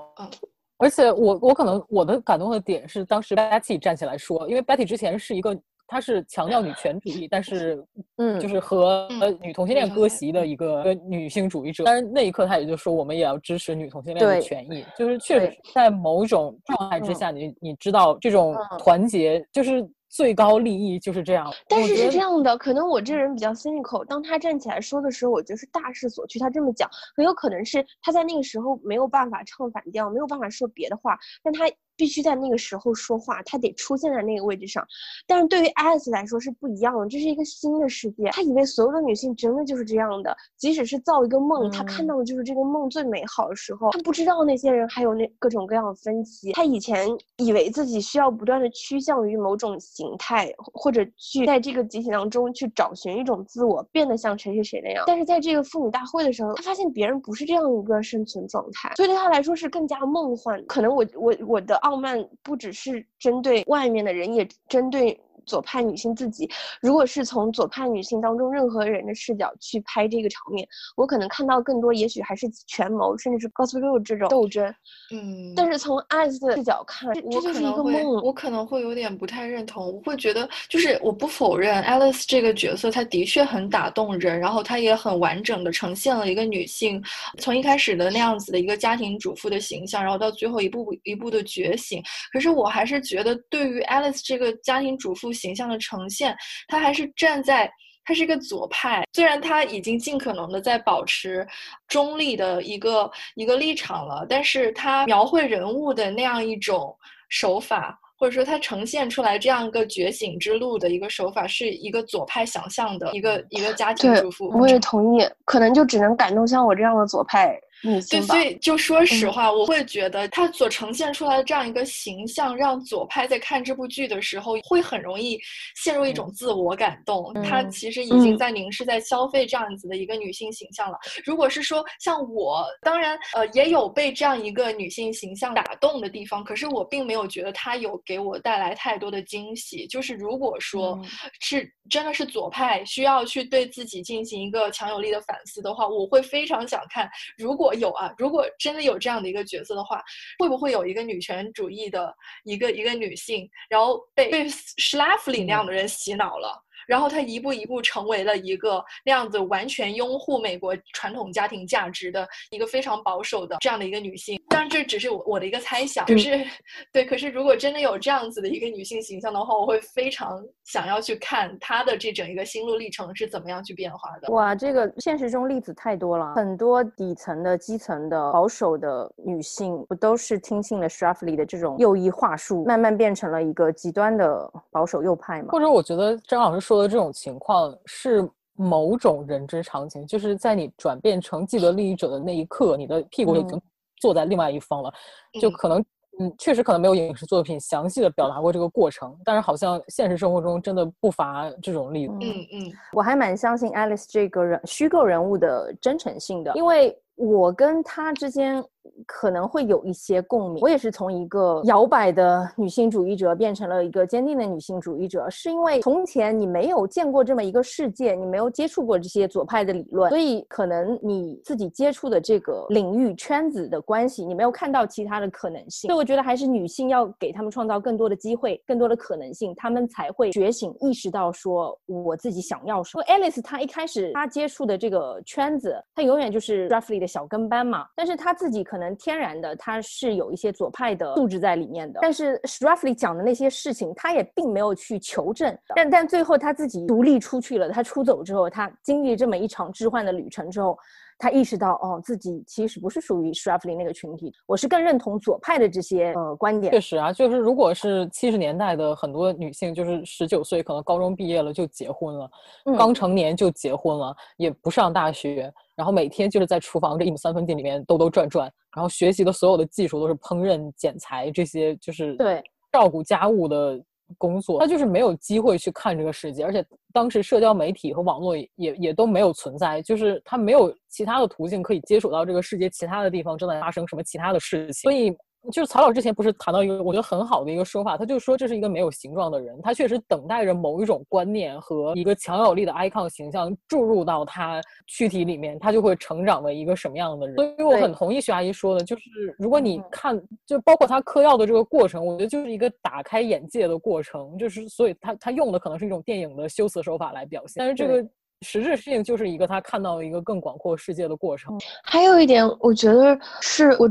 而且我我可能我的感动的点是当时 Betty 站起来说，因为 Betty 之前是一个。他是强调女权主义，但是，嗯，就是和女同性恋割席的一个女性主义者。但是那一刻，他也就说，我们也要支持女同性恋的权益。就是确实，在某种状态之下，你你知道，这种团结就是最高利益就是这样。但是是这样的，可能我这人比较 cynical。当他站起来说的时候，我觉得是大势所趋。他这么讲，很有可能是他在那个时候没有办法唱反调，没有办法说别的话，但他。必须在那个时候说话，他得出现在那个位置上。但是对于 Alice 来说是不一样的，这是一个新的世界。他以为所有的女性真的就是这样的，即使是造一个梦，他看到的就是这个梦最美好的时候。他不知道那些人还有那各种各样的分歧。他以前以为自己需要不断的趋向于某种形态，或者去在这个集体当中去找寻一种自我，变得像谁谁谁那样。但是在这个妇女大会的时候，他发现别人不是这样一个生存状态，所以对他来说是更加梦幻。可能我我我的。傲慢不只是针对外面的人，也针对。左派女性自己，如果是从左派女性当中任何人的视角去拍这个场面，我可能看到更多，也许还是权谋，甚至是 gossip 这种斗争。嗯，但是从 Alice 的视角看，这就是一个梦。我可能会有点不太认同，我会觉得，就是我不否认 Alice 这个角色，她的确很打动人，然后她也很完整的呈现了一个女性从一开始的那样子的一个家庭主妇的形象，然后到最后一步一步的觉醒。可是我还是觉得，对于 Alice 这个家庭主妇。形象的呈现，他还是站在，他是一个左派，虽然他已经尽可能的在保持中立的一个一个立场了，但是他描绘人物的那样一种手法，或者说他呈现出来这样一个觉醒之路的一个手法，是一个左派想象的一个一个家庭主妇。我也同意，可能就只能感动像我这样的左派。对，所以就说实话，我会觉得他所呈现出来的这样一个形象，让左派在看这部剧的时候，会很容易陷入一种自我感动。他其实已经在凝视、在消费这样子的一个女性形象了。如果是说像我，当然呃也有被这样一个女性形象打动的地方，可是我并没有觉得她有给我带来太多的惊喜。就是如果说是真的是左派需要去对自己进行一个强有力的反思的话，我会非常想看，如果。有啊，如果真的有这样的一个角色的话，会不会有一个女权主义的一个一个女性，然后被被 Schlafly 那样的人洗脑了？然后他一步一步成为了一个那样子完全拥护美国传统家庭价值的一个非常保守的这样的一个女性。当然这只是我我的一个猜想，可是对，可是如果真的有这样子的一个女性形象的话，我会非常想要去看他的这整一个心路历程是怎么样去变化的。哇，这个现实中例子太多了，很多底层的基层的保守的女性不都是听信了 s h a f l y 的这种右翼话术，慢慢变成了一个极端的保守右派吗？或者我觉得张老师说。的这种情况是某种人之常情，就是在你转变成既得利益者的那一刻，你的屁股已经坐在另外一方了，就可能嗯，确实可能没有影视作品详细的表达过这个过程，但是好像现实生活中真的不乏这种例子。嗯嗯，我还蛮相信 Alice 这个人虚构人物的真诚性的，因为我跟他之间可能会有一些共鸣。我也是从一个摇摆的女性主义者变成了一个坚定的女性主义者，是因为从前你没有见过这么一个世界，你没有接触过这些左派的理论，所以可能你自己接触的这个领域圈子的关系，你没有看到其他的可能性。所以我觉得还是女性要给他们创造更多的机会，更多的可能性，他们才会觉醒，意识到说我自己想要什么。Alice 她一开始她接触的这个圈子，她永远就是 Roughly 的小跟班嘛，但是她自己可能天然的他是有一些左派的素质在里面的，但是 Roughly 讲的那些事情，他也并没有去求证，但但最后他自己独立出去了，他出走之后，他经历这么一场置换的旅程之后。他意识到，哦，自己其实不是属于 Shriveley 那个群体，我是更认同左派的这些呃观点。确实啊，就是如果是七十年代的很多女性，就是十九岁可能高中毕业了就结婚了，刚成年就结婚了，也不上大学，然后每天就是在厨房这一亩三分地里面兜兜转转，然后学习的所有的技术都是烹饪、剪裁这些，就是对照顾家务的。工作，他就是没有机会去看这个世界，而且当时社交媒体和网络也也都没有存在，就是他没有其他的途径可以接触到这个世界其他的地方正在发生什么其他的事情，所以。就是曹老之前不是谈到一个我觉得很好的一个说法，他就说这是一个没有形状的人，他确实等待着某一种观念和一个强有力的 icon 形象注入到他躯体里面，他就会成长为一个什么样的人。所以我很同意徐阿姨说的，就是如果你看，就包括他嗑药的这个过程，我觉得就是一个打开眼界的过程，就是所以他他用的可能是一种电影的修辞手法来表现，但是这个实质性就是一个他看到了一个更广阔世界的过程。还有一点，我觉得是我。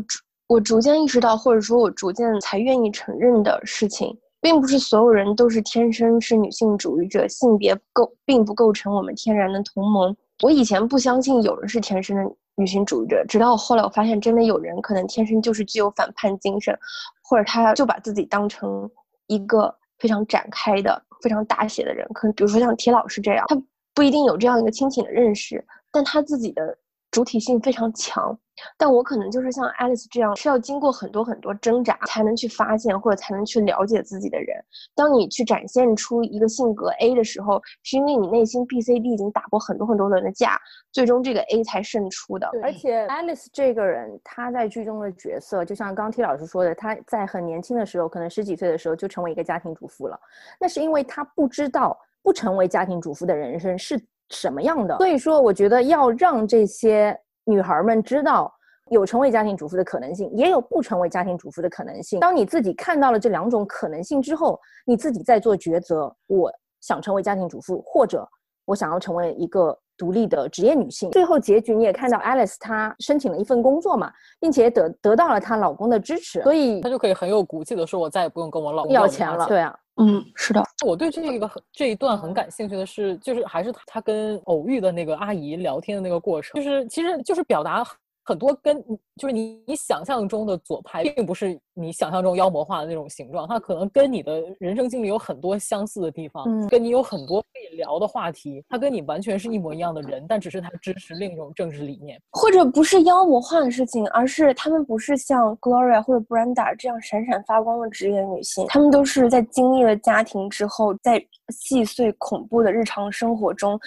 我逐渐意识到，或者说，我逐渐才愿意承认的事情，并不是所有人都是天生是女性主义者，性别构并不构成我们天然的同盟。我以前不相信有人是天生的女性主义者，直到后来我发现，真的有人可能天生就是具有反叛精神，或者他就把自己当成一个非常展开的、非常大写的人。可能比如说像铁老师这样，他不一定有这样一个清醒的认识，但他自己的主体性非常强。但我可能就是像 Alice 这样，是要经过很多很多挣扎才能去发现或者才能去了解自己的人。当你去展现出一个性格 A 的时候，是因为你内心 B、C、D 已经打过很多很多轮的架，最终这个 A 才胜出的。而且 Alice 这个人，他在剧中的角色，就像刚 T 老师说的，他在很年轻的时候，可能十几岁的时候就成为一个家庭主妇了。那是因为他不知道不成为家庭主妇的人生是什么样的。所以说，我觉得要让这些。女孩们知道有成为家庭主妇的可能性，也有不成为家庭主妇的可能性。当你自己看到了这两种可能性之后，你自己在做抉择：我想成为家庭主妇，或者我想要成为一个独立的职业女性。最后结局你也看到，Alice 她申请了一份工作嘛，并且得得到了她老公的支持，所以她就可以很有骨气的说：“我再也不用跟我老公要钱了。”对啊，嗯，是的。我对这个这一段很感兴趣的是，就是还是他跟偶遇的那个阿姨聊天的那个过程，就是其实就是表达。很多跟就是你你想象中的左派，并不是你想象中妖魔化的那种形状，它可能跟你的人生经历有很多相似的地方，嗯，跟你有很多可以聊的话题，他跟你完全是一模一样的人，但只是他支持另一种政治理念，或者不是妖魔化的事情，而是他们不是像 Gloria 或者 Brenda 这样闪闪发光的职业女性，她们都是在经历了家庭之后，在细碎恐怖的日常生活中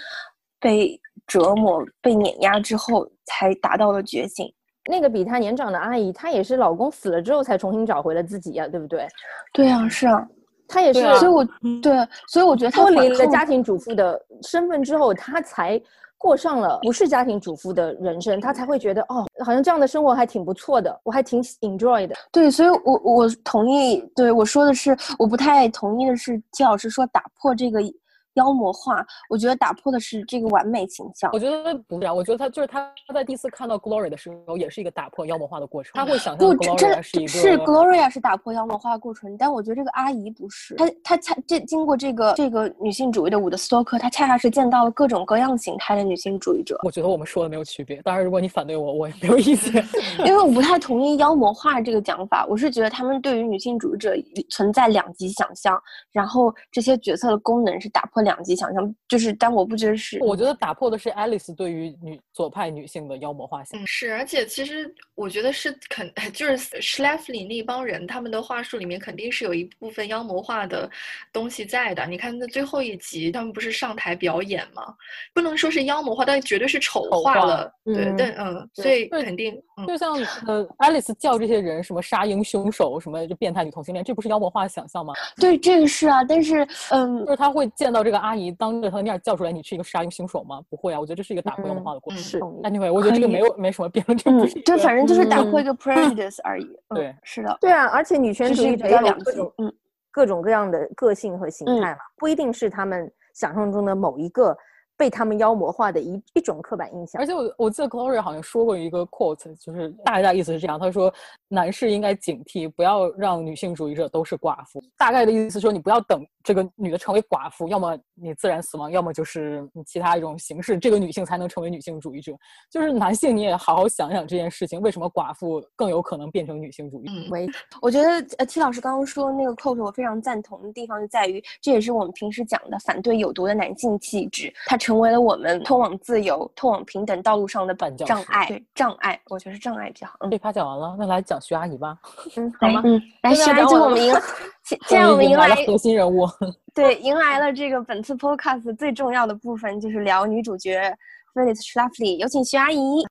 被。折磨被碾压之后，才达到了觉醒。那个比她年长的阿姨，她也是老公死了之后才重新找回了自己呀，对不对？对啊，是啊，她也是。所以，我对，所以我觉得她脱离了家庭主妇的身份之后，她才过上了不是家庭主妇的人生，她才会觉得哦，好像这样的生活还挺不错的，我还挺 enjoy 的。对，所以我我同意。对我说的是，我不太同意的是，季老师说打破这个。妖魔化，我觉得打破的是这个完美形象。我觉得不是啊，我觉得他就是他在第一次看到 Gloria 的时候，也是一个打破妖魔化的过程。他会想象 Gloria 是一个是 Gloria 是打破妖魔化过程，但我觉得这个阿姨不是。她她恰这经过这个这个女性主义的伍德斯托克，她恰恰是见到了各种各样形态的女性主义者。我觉得我们说的没有区别。当然，如果你反对我，我也没有意见，因为我不太同意妖魔化这个讲法。我是觉得他们对于女性主义者存在两极想象，然后这些角色的功能是打破。破两极想象，就是但我不觉得是，我觉得打破的是 Alice 对于女左派女性的妖魔化想嗯，是，而且其实我觉得是肯，就是 Schlafly 那帮人他们的话术里面肯定是有一部分妖魔化的东西在的。你看那最后一集，他们不是上台表演吗？不能说是妖魔化，但绝对是丑丑化化了。对嗯，但嗯，所以肯定嗯就像呃，Alice 叫这些人什么杀婴凶手，什么就变态女同性恋，这不是妖魔化想象吗？对这个是啊，但是嗯就是他会见到这个阿姨当着她的面叫出来，你是一个杀人凶手吗？不会啊，我觉得这是一个打破妖魔化的过程。Anyway，我觉得这个没有没什么辩论，这嗯不是反正就是打嗯破一个 prejudice 而已。嗯对，是的，对啊，而且女权主义者是比较两也有各种，嗯各种各样的个性和形嗯态嘛，不一定是他们想象中的某一个被他们妖魔化的一一种刻板印象而。且我我记得 Gloria 好像说过一个 quote，就是大概意思是这样，他说男士应该警惕，不要让女性主义者都是寡妇。大概的意思说，你不要等这个女的成为寡妇，要么你自然死亡，要么就是其他一种形式，这个女性才能成为女性主义者。就是男性你也好好想想这件事情，为什么寡妇更有可能变成女性主义？嗯喂我觉得呃，T 老师刚刚说那个 quote 我非常赞同的地方就在于，这也是我们平时讲的反对有毒的男性气质，它成为了我们通往自由、通往平等道路上的绊脚石障碍。对，障碍，我觉得是障碍比较好。嗯这趴讲完了，那来讲徐阿姨吧。嗯，好吗？嗯，来，徐阿姨，我们迎，现现在我们迎来核心人物。对，迎来了这个本次 podcast 最重要的部分，就是聊女主角 Phyllis Schlafly，有请徐阿姨。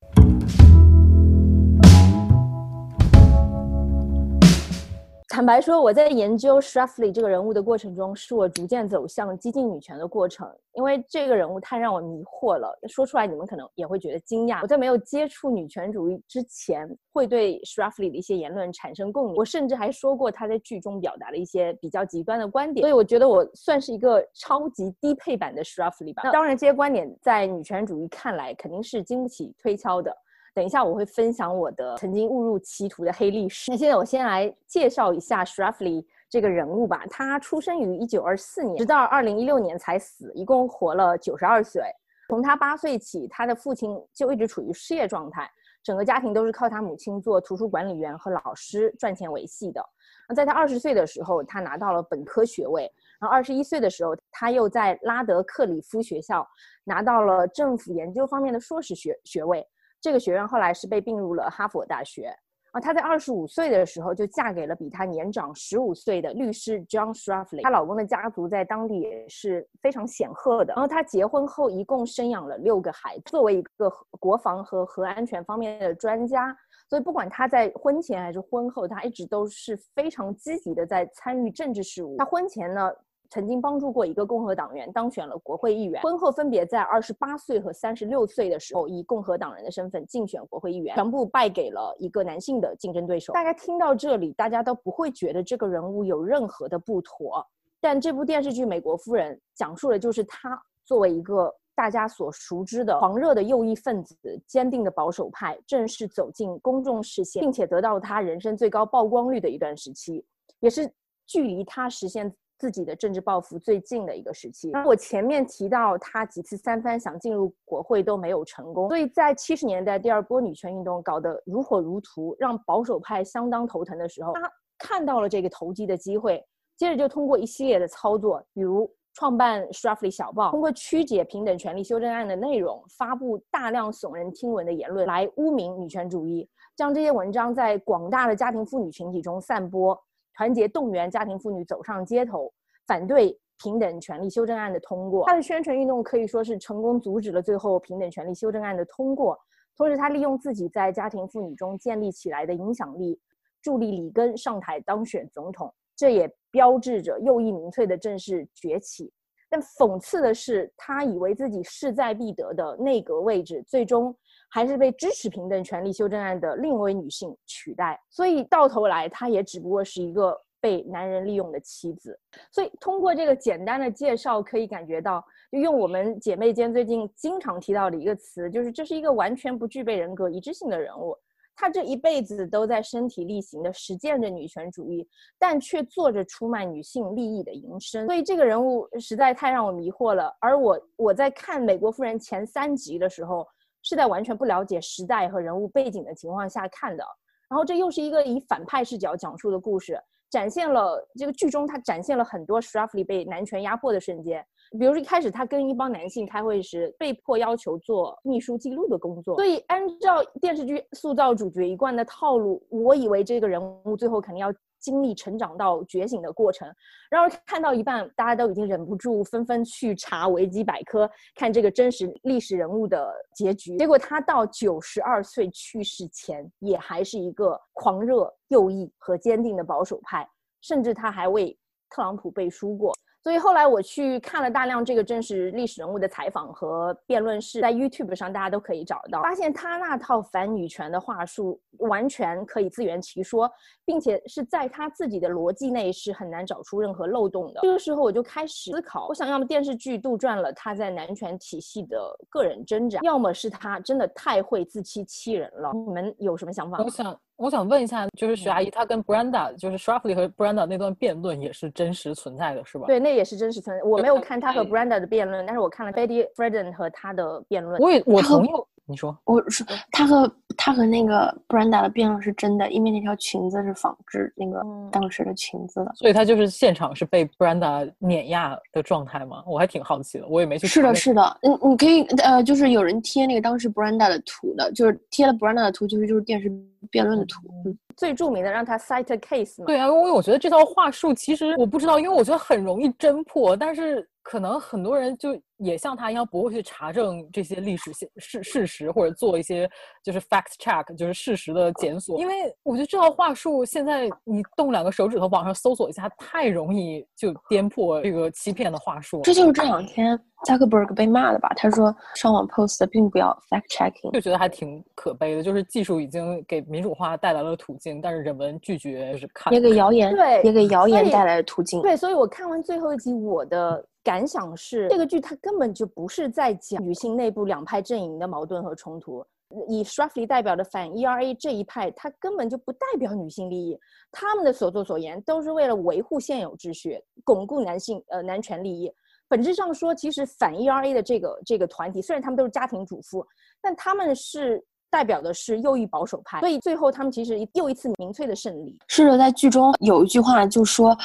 坦白说，我在研究 Schlafly 这个人物的过程中，是我逐渐走向激进女权的过程。因为这个人物太让我迷惑了，说出来你们可能也会觉得惊讶。我在没有接触女权主义之前，会对 Schlafly 的一些言论产生共鸣。我甚至还说过他在剧中表达了一些比较极端的观点。所以我觉得我算是一个超级低配版的 Schlafly 吧。那当然，这些观点在女权主义看来肯定是经不起推敲的。等一下，我会分享我的曾经误入歧途的黑历史。那现在我先来介绍一下 Shraffly 这个人物吧。他出生于一九二四年，直到二零一六年才死，一共活了九十二岁。从他八岁起，他的父亲就一直处于失业状态，整个家庭都是靠他母亲做图书管理员和老师赚钱维系的。那在他二十岁的时候，他拿到了本科学位。然后二十一岁的时候，他又在拉德克里夫学校拿到了政府研究方面的硕士学学位。这个学院后来是被并入了哈佛大学。啊，她在二十五岁的时候就嫁给了比她年长十五岁的律师 John Schlafly。她老公的家族在当地也是非常显赫的。然后她结婚后一共生养了六个孩子。作为一个国防和核安全方面的专家，所以不管她在婚前还是婚后，她一直都是非常积极的在参与政治事务。她婚前呢，曾经帮助过一个共和党员当选了国会议员，婚后分别在二十八岁和三十六岁的时候以共和党人的身份竞选国会议员，全部败给了一个男性的竞争对手。大概听到这里，大家都不会觉得这个人物有任何的不妥，但这部电视剧《美国夫人》讲述的就是他作为一个大家所熟知的狂热的右翼分子、坚定的保守派，正式走进公众视线，并且得到他人生最高曝光率的一段时期，也是距离他实现自己的政治抱负最近的一个时期。我前面提到他几次三番想进入国会都没有成功，所以在七十年代第二波女权运动搞得如火如荼，让保守派相当头疼的时候，他看到了这个投机的机会，接着就通过一系列的操作，比如。创办 Schlafly 小报，通过曲解平等权利修正案的内容，发布大量耸人听闻的言论，来污名女权主义，将这些文章在广大的家庭妇女群体中散播，团结动员家庭妇女走上街头，反对平等权利修正案的通过。他的宣传运动可以说是成功阻止了最后平等权利修正案的通过。同时，他利用自己在家庭妇女中建立起来的影响力，助力里根上台当选总统。这也标志着右翼民粹的正式崛起。但讽刺的是，他以为自己势在必得的内阁位置，最终还是被支持平等权利修正案的另一位女性取代。所以到头来，她也只不过是一个被男人利用的妻子。所以通过这个简单的介绍，可以感觉到，就用我们姐妹间最近经常提到的一个词，就是这是一个完全不具备人格一致性的人物。他这一辈子都在身体力行的实践着女权主义，但却做着出卖女性利益的营生。所以这个人物实在太让我迷惑了。而我我在看《美国夫人》前三集的时候，是在完全不了解时代和人物背景的情况下看的。然后这又是一个以反派视角讲述的故事，展现了这个剧中他展现了很多 Schlafly 被男权压迫的瞬间，比如说一开始他跟一帮男性开会时，被迫要求做秘书记录的工作。所以按照电视剧塑造主角一贯的套路，我以为这个人物最后肯定要经历成长到觉醒的过程。然而看到一半，大家都已经忍不住纷纷去查维基百科，看这个真实历史人物的结局。结果他到九十二岁去世前，也还是一个狂热、右翼和坚定的保守派，甚至他还为特朗普背书过。所以后来我去看了大量这个真实历史人物的采访和辩论室，在 YouTube 上大家都可以找到，发现他那套反女权的话术完全可以自圆其说，并且是在他自己的逻辑内是很难找出任何漏洞的。这个时候我就开始思考，我想要么电视剧杜撰了他在男权体系的个人挣扎，要么是他真的太会自欺欺人了。你们有什么想法？我想，我想问一下，就是徐阿姨，她跟 Brenda，就是 Schlafly 和 Brenda 那段辩论也是真实存在的，是吧？对，那也是真实存在。我没有看她和 Brenda 的辩论，但是我看了 Betty Friedan 和她的辩论。我也我他和同意。你说，我说他和他和那个 Brenda 的辩论是真的，因为那条裙子是仿制那个嗯当时的裙子的。所以他就是现场是被 Brenda 碾压的状态吗？我还挺好奇的，我也没去查是的，那是的，你你可以呃，就是有人贴那个当时 Brenda 的图的，就是贴了 Brenda 的图，就是就是电视辩论的图。嗯最著名的让他 cite a case 嘛，对啊，因为我觉得这套话术其实我不知道，因为我觉得很容易侦破，但是可能很多人就也像他一样不会去查证这些历史现事事实，或者做一些就是 fact check，就是事实的检索。因为我觉得这套话术现在你动两个手指头网上搜索一下，太容易就颠破这个欺骗的话术了。这就是这两天 Zuckerberg 被骂的吧？他说上网 post 并不要 fact checking。就觉得还挺可悲的，就是技术已经给民主化带来了途径，但是人们拒绝就是看。也给谣言，对也给谣言带来了途径。对，所以我看完最后一集，我的感想是，这个剧它根本就不是在讲女性内部两派阵营的矛盾和冲突。以 Schlafly 代表的反 ERA 这一派，它根本就不代表女性利益，他们的所作所言都是为了维护现有秩序，巩固男性呃男权利益。本质上说，其实反 ERA 的这个这个团体，虽然他们都是家庭主妇，但他们是代表的是右翼保守派，所以最后他们其实又一次民粹的胜利。是的，在剧中有一句话就说，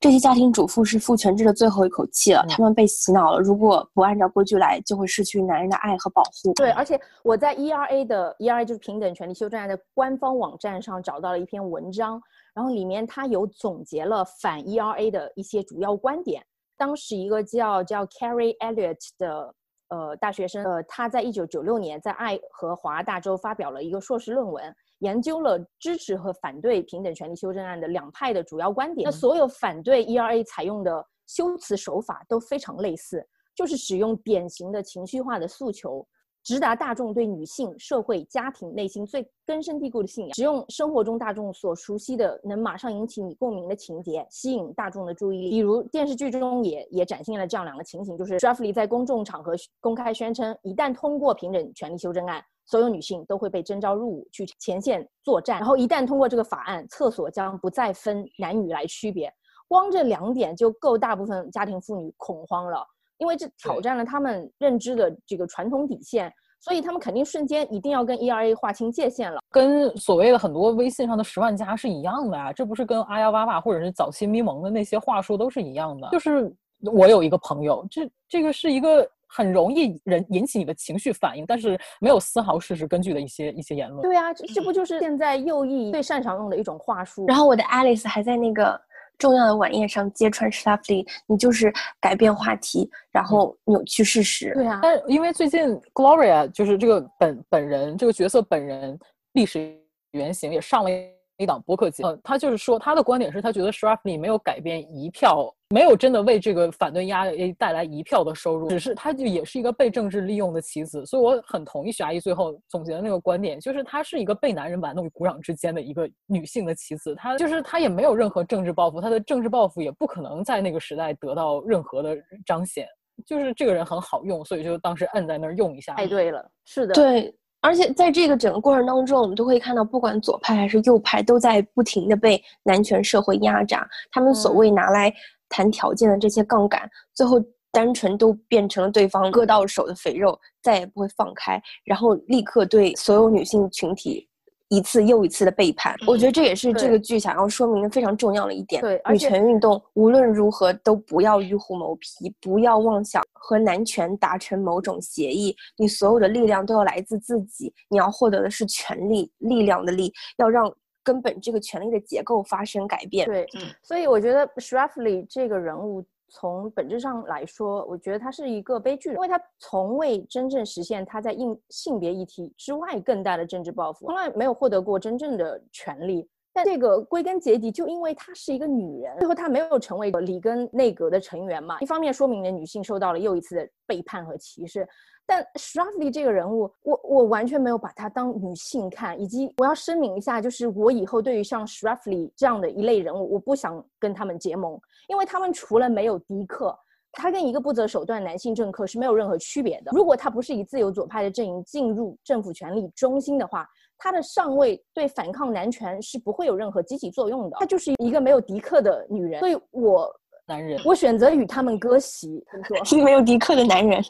这些家庭主妇是父权制的最后一口气了，他们被洗脑了，如果不按照规矩来，就会失去男人的爱和保护。对，而且我在 ERA 的 ERA 就是平等权利修正案的官方网站上找到了一篇文章，然后里面它有总结了反 ERA 的一些主要观点。当时一个叫叫 Carrie Elliott 的呃大学生，呃，他在一九九六年在爱荷华大州发表了一个硕士论文，研究了支持和反对平等权利修正案的两派的主要观点。那所有反对 ERA 采用的修辞手法都非常类似，就是使用典型的情绪化的诉求。直达大众对女性、社会、家庭内心最根深蒂固的信仰，使用生活中大众所熟悉的、能马上引起你共鸣的情节，吸引大众的注意力。比如电视剧中也也展现了这样两个情形，就是 Schlafly 在公众场合公开宣称，一旦通过平等权利修正案，所有女性都会被征召入伍去前线作战，然后一旦通过这个法案，厕所将不再分男女来区别。光这两点就够大部分家庭妇女恐慌了。因为这挑战了他们认知的这个传统底线，所以他们肯定瞬间一定要跟 ERA 划清界限了。跟所谓的很多微信上的十万加是一样的啊，这不是跟阿呀哇哇或者是早期咪蒙的那些话术都是一样的。就是我有一个朋友，这这个是一个很容易人引起你的情绪反应，但是没有丝毫事实根据的一些一些言论。对啊，这这不就是现在右翼最擅长用的一种话术？然后我的 Alice 还在那个重要的晚宴上揭穿 Schlafly，你就是改变话题，然后扭曲事实。对啊，但因为最近 Gloria 就是这个本本人这个角色本人历史原型也上了一档播客节目，呃，他就是说他的观点是他觉得 Schlafly 没有改变一票，没有真的为这个反对 ERA 带来一票的收入，只是他就也是一个被政治利用的棋子，所以我很同意徐阿姨最后总结的那个观点，就是她是一个被男人玩弄于股掌之间的一个女性的棋子，她就是她也没有任何政治抱负，她的政治抱负也不可能在那个时代得到任何的彰显。就是这个人很好用，所以就当时摁在那儿用一下。太对了，是的，对，而且在这个整个过程当中，我们都会看到，不管左派还是右派，都在不停的被男权社会压榨。他们所谓拿来谈条件的这些杠杆，最后单纯都变成了对方割到手的肥肉，再也不会放开，然后立刻对所有女性群体一次又一次的背叛。我觉得这也是这个剧想要说明的非常重要的一点。对女权运动无论如何都不要与虎谋皮，不要妄想和男权达成某种协议。你所有的力量都要来自自己，你要获得的是权力、力量的力，要让根本这个权力的结构发生改变。对，嗯所以我觉得 Shraffly 这个人物从本质上来说，我觉得他是一个悲剧人，因为他从未真正实现他在应性别议题之外更大的政治抱负，从来没有获得过真正的权利。这个归根结底，就因为她是一个女人，最后她没有成为里根内阁的成员嘛，一方面说明了女性受到了又一次的背叛和歧视，但 Shraffly 这个人物，我我完全没有把她当女性看，以及我要声明一下，就是我以后对于像 Shraffly 这样的一类人物，我不想跟他们结盟，因为他们除了没有迪克，他跟一个不择手段男性政客是没有任何区别的。如果他不是以自由左派的阵营进入政府权力中心的话，他的上位对反抗男权是不会有任何积极作用的。她就是一个没有迪克的女人，所以我男人，我选择与他们割席。怎么说？一个没有迪克的男人，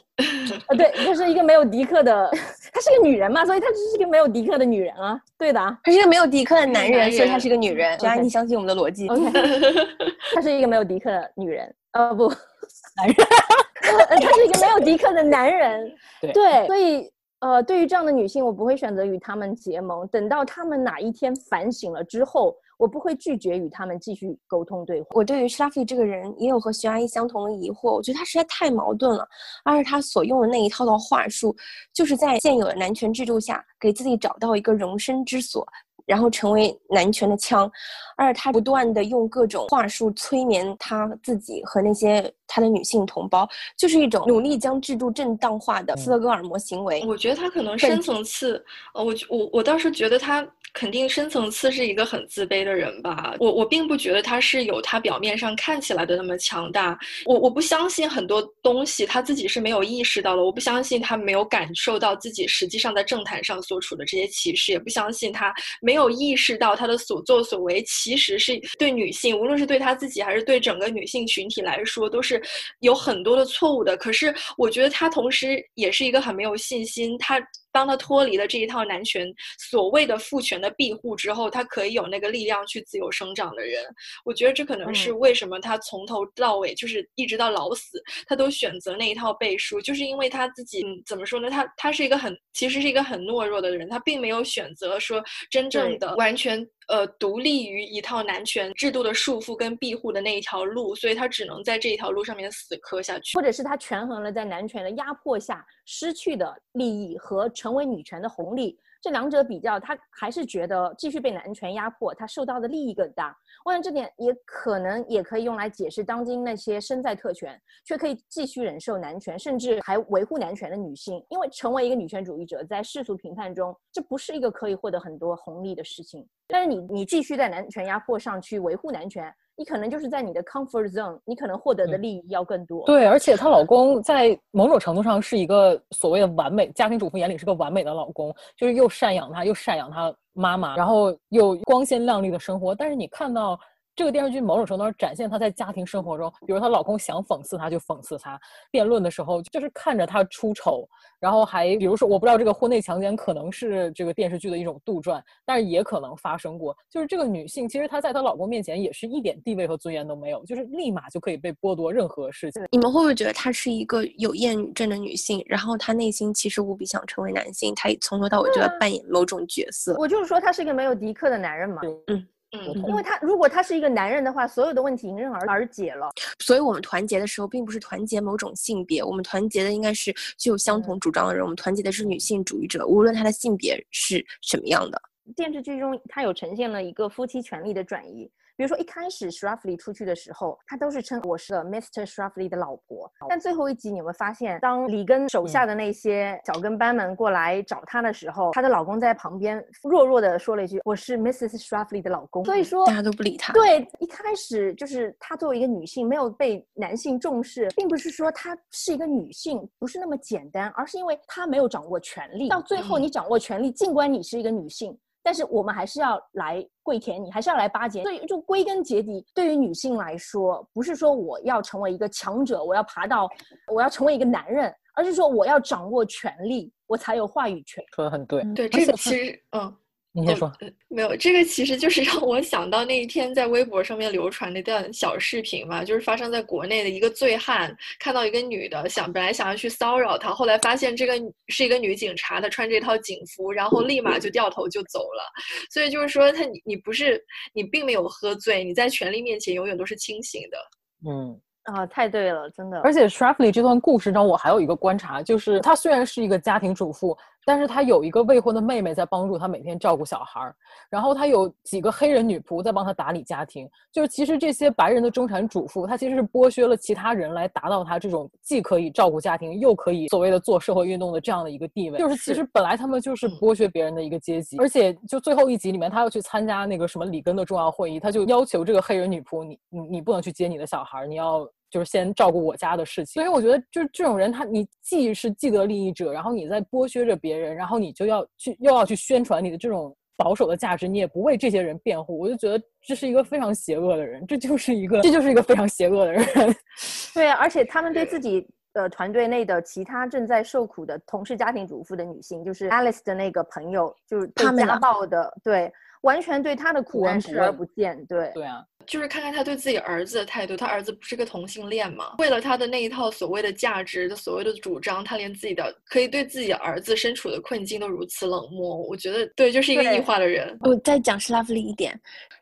啊，对，就是一个没有迪克的，她是个女人嘛，所以她就是一个没有迪克的女人啊。对的啊她是一个没有迪克的男人，男所以他人是个女人。只要 OK 你相信我们的逻辑。OK，她是一个没有迪克的女人。呃，不，男人，呃他是一个没有迪克的男人。对对，所以呃，对于这样的女性，我不会选择与她们结盟。等到她们哪一天反省了之后，我不会拒绝与她们继续沟通对话。我对于 Shafi 这个人也有和徐阿姨相同的疑惑，我觉得她实在太矛盾了，而且她所用的那一套套话术，就是在现有的男权制度下，给自己找到一个容身之所。然后成为男权的枪，而他不断的用各种话术催眠他自己和那些他的女性同胞，就是一种努力将制度正当化的斯德哥尔摩行为。我觉得他可能深层次，呃，我我我倒是觉得他肯定深层次是一个很自卑的人吧。我我并不觉得他是有他表面上看起来的那么强大。我我不相信很多东西他自己是没有意识到的。我不相信他没有感受到自己实际上在政坛上所处的这些歧视，也不相信他没有意识到他的所作所为其实是对女性，无论是对他自己还是对整个女性群体来说，都是有很多的错误的。可是我觉得他同时也是一个很没有信心，他。当他脱离了这一套男权所谓的父权的庇护之后，他可以有那个力量去自由生长的人。我觉得这可能是为什么他从头到尾就是一直到老死，他都选择那一套背书，就是因为他自己、嗯、怎么说呢？他他是一个很其实是一个很懦弱的人，他并没有选择说真正的完全。呃，独立于一套男权制度的束缚跟庇护的那一条路，所以他只能在这一条路上面死磕下去，或者是他权衡了在男权的压迫下失去的利益和成为女权的红利，这两者比较，他还是觉得继续被男权压迫，他受到的利益更大。我想这点也可能也可以用来解释当今那些身在特权却可以继续忍受男权，甚至还维护男权的女性，因为成为一个女权主义者，在世俗评判中，这不是一个可以获得很多红利的事情。但是你你继续在男权压迫上去维护男权，你可能就是在你的 comfort zone，你可能获得的利益要更多。对，而且她老公在某种程度上是一个所谓的完美家庭主妇眼里是个完美的老公，就是又赡养她，又赡养她妈妈，然后又光鲜亮丽的生活。但是你看到。这个电视剧某种程度上展现她在家庭生活中，比如她老公想讽刺她就讽刺她，辩论的时候就是看着她出丑，然后还比如说我不知道这个婚内强奸可能是这个电视剧的一种杜撰，但是也可能发生过。就是这个女性其实她在她老公面前也是一点地位和尊严都没有，就是立马就可以被剥夺任何事情。你们会不会觉得她是一个有厌女症的女性，然后她内心其实无比想成为男性，她从头到尾就在扮演某种角色？我就是说她是一个没有迪克的男人嘛。嗯。嗯，因为他如果他是一个男人的话，所有的问题迎刃而而解了。所以我们团结的时候，并不是团结某种性别，我们团结的应该是具有相同主张的人。我们团结的是女性主义者，无论她的性别是什么样的。电视剧中，它有呈现了一个夫妻权利的转移。比如说，一开始 Shraffly 出去的时候，他都是称我是 Mr. Shraffly 的老婆。但最后一集你会发现，当里根手下的那些小跟班们过来找他的时候，她的老公在旁边弱弱的说了一句：“我是 Mrs. Shraffly 的老公。”所以说，大家都不理他。对，一开始就是她作为一个女性没有被男性重视，并不是说她是一个女性不是那么简单，而是因为她没有掌握权力。到最后，你掌握权力，尽管你是一个女性。但是我们还是要来跪舔你，还是要来巴结。所以就归根结底，对于女性来说，不是说我要成为一个强者，我要爬到，我要成为一个男人，而是说我要掌握权力，我才有话语权。说的很对，对这个其实，嗯，你先说。没有，这个其实就是让我想到那一天在微博上面流传那段小视频嘛，就是发生在国内的一个醉汉看到一个女的，想本来想要去骚扰她，后来发现这个是一个女警察，她穿这套警服，然后立马就掉头就走了。所以就是说，他你你不是你并没有喝醉，你在权力面前永远都是清醒的。嗯。啊，太对了，真的。而且 s h r a f l e y 这段故事中，我还有一个观察，就是她虽然是一个家庭主妇，但是他有一个未婚的妹妹在帮助他每天照顾小孩儿，然后他有几个黑人女仆在帮他打理家庭。就是其实这些白人的中产主妇，她其实是剥削了其他人来达到她这种既可以照顾家庭，又可以所谓的做社会运动的这样的一个地位。就是其实本来他们就是剥削别人的一个阶级。而且就最后一集里面，她要去参加那个什么里根的重要会议，她就要求这个黑人女仆，你你你不能去接你的小孩儿，你要。就是先照顾我家的事情，所以我觉得就是这种人，他你既是既得利益者，然后你在剥削着别人，然后你就要去又要去宣传你的这种保守的价值，你也不为这些人辩护，我就觉得这是一个非常邪恶的人，这就是一个这就是一个非常邪恶的人。对啊，而且他们对自己的团队内的其他正在受苦的同事家庭主妇的女性，就是 Alice 的那个朋友，就是被家暴的，对，完全对她的苦难视而不见，对，对啊。就是看看他对自己儿子的态度，他儿子不是个同性恋吗？为了他的那一套所谓的价值的所谓的主张，他连自己的可以对自己儿子身处的困境都如此冷漠。我觉得对，就是一个异化的人。我再讲施拉夫利一点，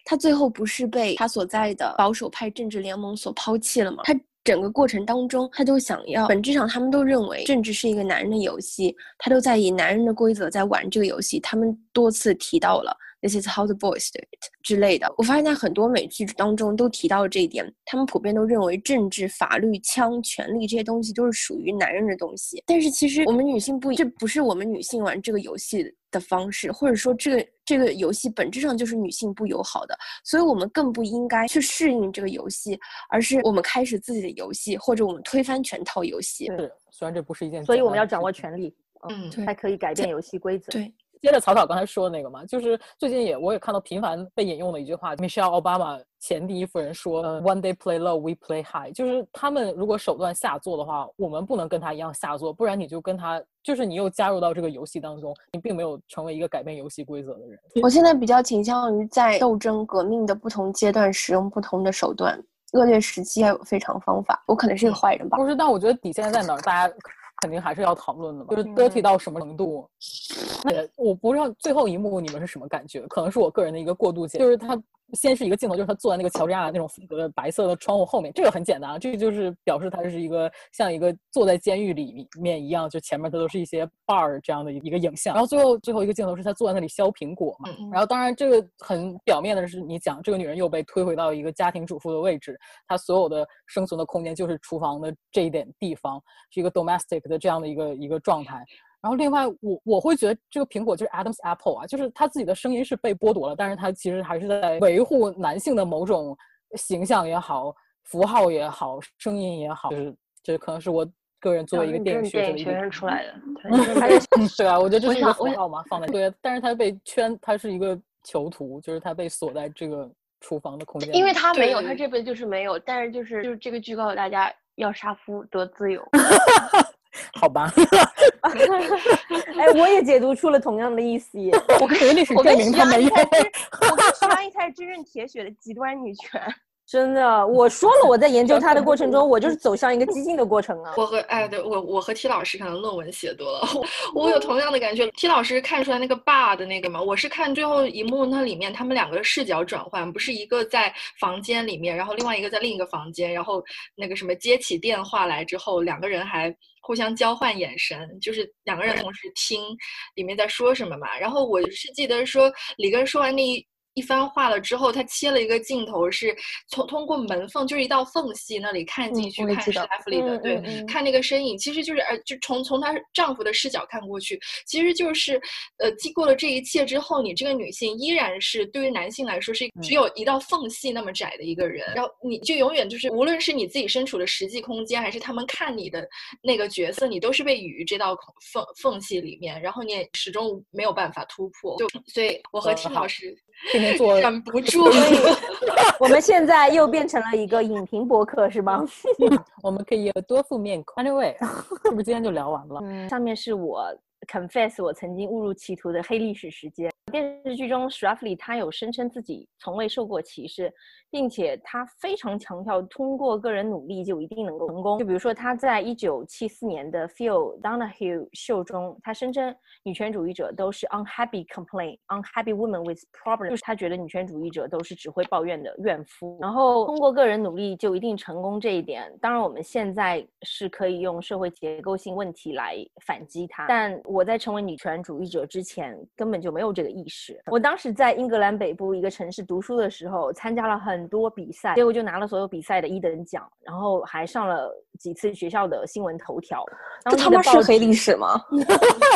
他最后不是被他所在的保守派政治联盟所抛弃了吗？他整个过程当中，他都想要，本质上他们都认为政治是一个男人的游戏，他都在以男人的规则在玩这个游戏。他们多次提到了。This is how the boys do it 之类的，我发现在很多美剧当中都提到了这一点。他们普遍都认为政治、法律、枪、权力这些东西都是属于男人的东西。但是其实我们女性不，这不是我们女性玩这个游戏的方式，或者说这个这个游戏本质上就是女性不友好的。所以我们更不应该去适应这个游戏，而是我们开始自己的游戏，或者我们推翻全套游戏。对，虽然这不是一件，所以我们要掌握权力，嗯，才可以改变游戏规则。对。接着草草刚才说的那个嘛，就是最近也我也看到频繁被引用的一句话，Michelle Obama 前第一夫人说，One day play low, we play high。就是他们如果手段下作的话，我们不能跟他一样下作，不然你就跟他，就是你又加入到这个游戏当中，你并没有成为一个改变游戏规则的人。我现在比较倾向于在斗争革命的不同阶段使用不同的手段，恶劣时期还有非常方法。我可能是个坏人吧？不是，但我觉得底线在哪儿，大家。肯定还是要讨论的嘛，就是 dirty 到什么程度？那我不知道最后一幕你们是什么感觉，可能是我个人的一个过度解，就是他。先是一个镜头，就是他坐在那个乔治亚那种风格的白色的窗户后面，这个很简单啊，这个就是表示他是一个像一个坐在监狱里面一样，就前面它都是一些 bar 这样的一个影像。然后最后最后一个镜头是他坐在那里削苹果嘛。然后当然这个很表面的是你讲这个女人又被推回到一个家庭主妇的位置，她所有的生存的空间就是厨房的这一点地方，是一个 domestic 的这样的一个一个状态。然后另外，我我会觉得这个苹果就是 Adam's Apple 啊，就是他自己的声音是被剥夺了，但是他其实还是在维护男性的某种形象也好，符号也好，声音也好，就是这可能是我个人作为一个电影学生出来的 对啊，我觉得这是一个符号嘛，放在对，但是他被圈，他是一个囚徒，就是他被锁在这个厨房的空间，因为他没有，他这辈子就是没有，但是就是就是这个剧告诉大家要杀夫得自由。好吧，哎，我也解读出了同样的意思。我跟历史证明他没有。我跟徐安一才是真正铁血的极端女权。真的，我说了，我在研究他的过程中，我就是走向一个激进的过程啊。我和哎，对我我和 T 老师可能论文写多了，我有同样的感觉。T 老师看出来那个爸的那个嘛？我是看最后一幕那里面，他们两个视角转换，不是一个在房间里面，然后另外一个在另一个房间，然后那个什么接起电话来之后，两个人还互相交换眼神，就是两个人同时听里面在说什么嘛。然后我是记得说里根说完那。一番话了之后，他切了一个镜头，是从通过门缝，就是一道缝隙那里看进去，看史莱弗里的，对，看那个身影，其实就是呃，就从从她丈夫的视角看过去，其实就是，呃，经过了这一切之后，你这个女性依然是对于男性来说是只有一道缝隙那么窄的一个人，然后你就永远就是，无论是你自己身处的实际空间，还是他们看你的那个角色，你都是被于这道缝缝隙里面，然后你也始终没有办法突破，就所以我和听老师。天天做忍不住，我们现在又变成了一个影评博客，是吗？我们可以有多副面孔。Anyway，是不是今天就聊完了？上面是我 confess 我曾经误入歧途的黑历史时间。电视剧中 s h r a f l y 他有声称自己从未受过歧视，并且他非常强调通过个人努力就一定能够成功。就比如说他在一九七四年的 Phil Donahue 秀中，他声称女权主义者都是 unhappy complain unhappy women with problems，就是他觉得女权主义者都是只会抱怨的怨妇。然后通过个人努力就一定成功这一点，当然我们现在是可以用社会结构性问题来反击他，但我在成为女权主义者之前根本就没有这个意识。我当时在英格兰北部一个城市读书的时候，参加了很多比赛，结果就拿了所有比赛的一等奖，然后还上了几次学校的新闻头条。这他妈是黑历史吗？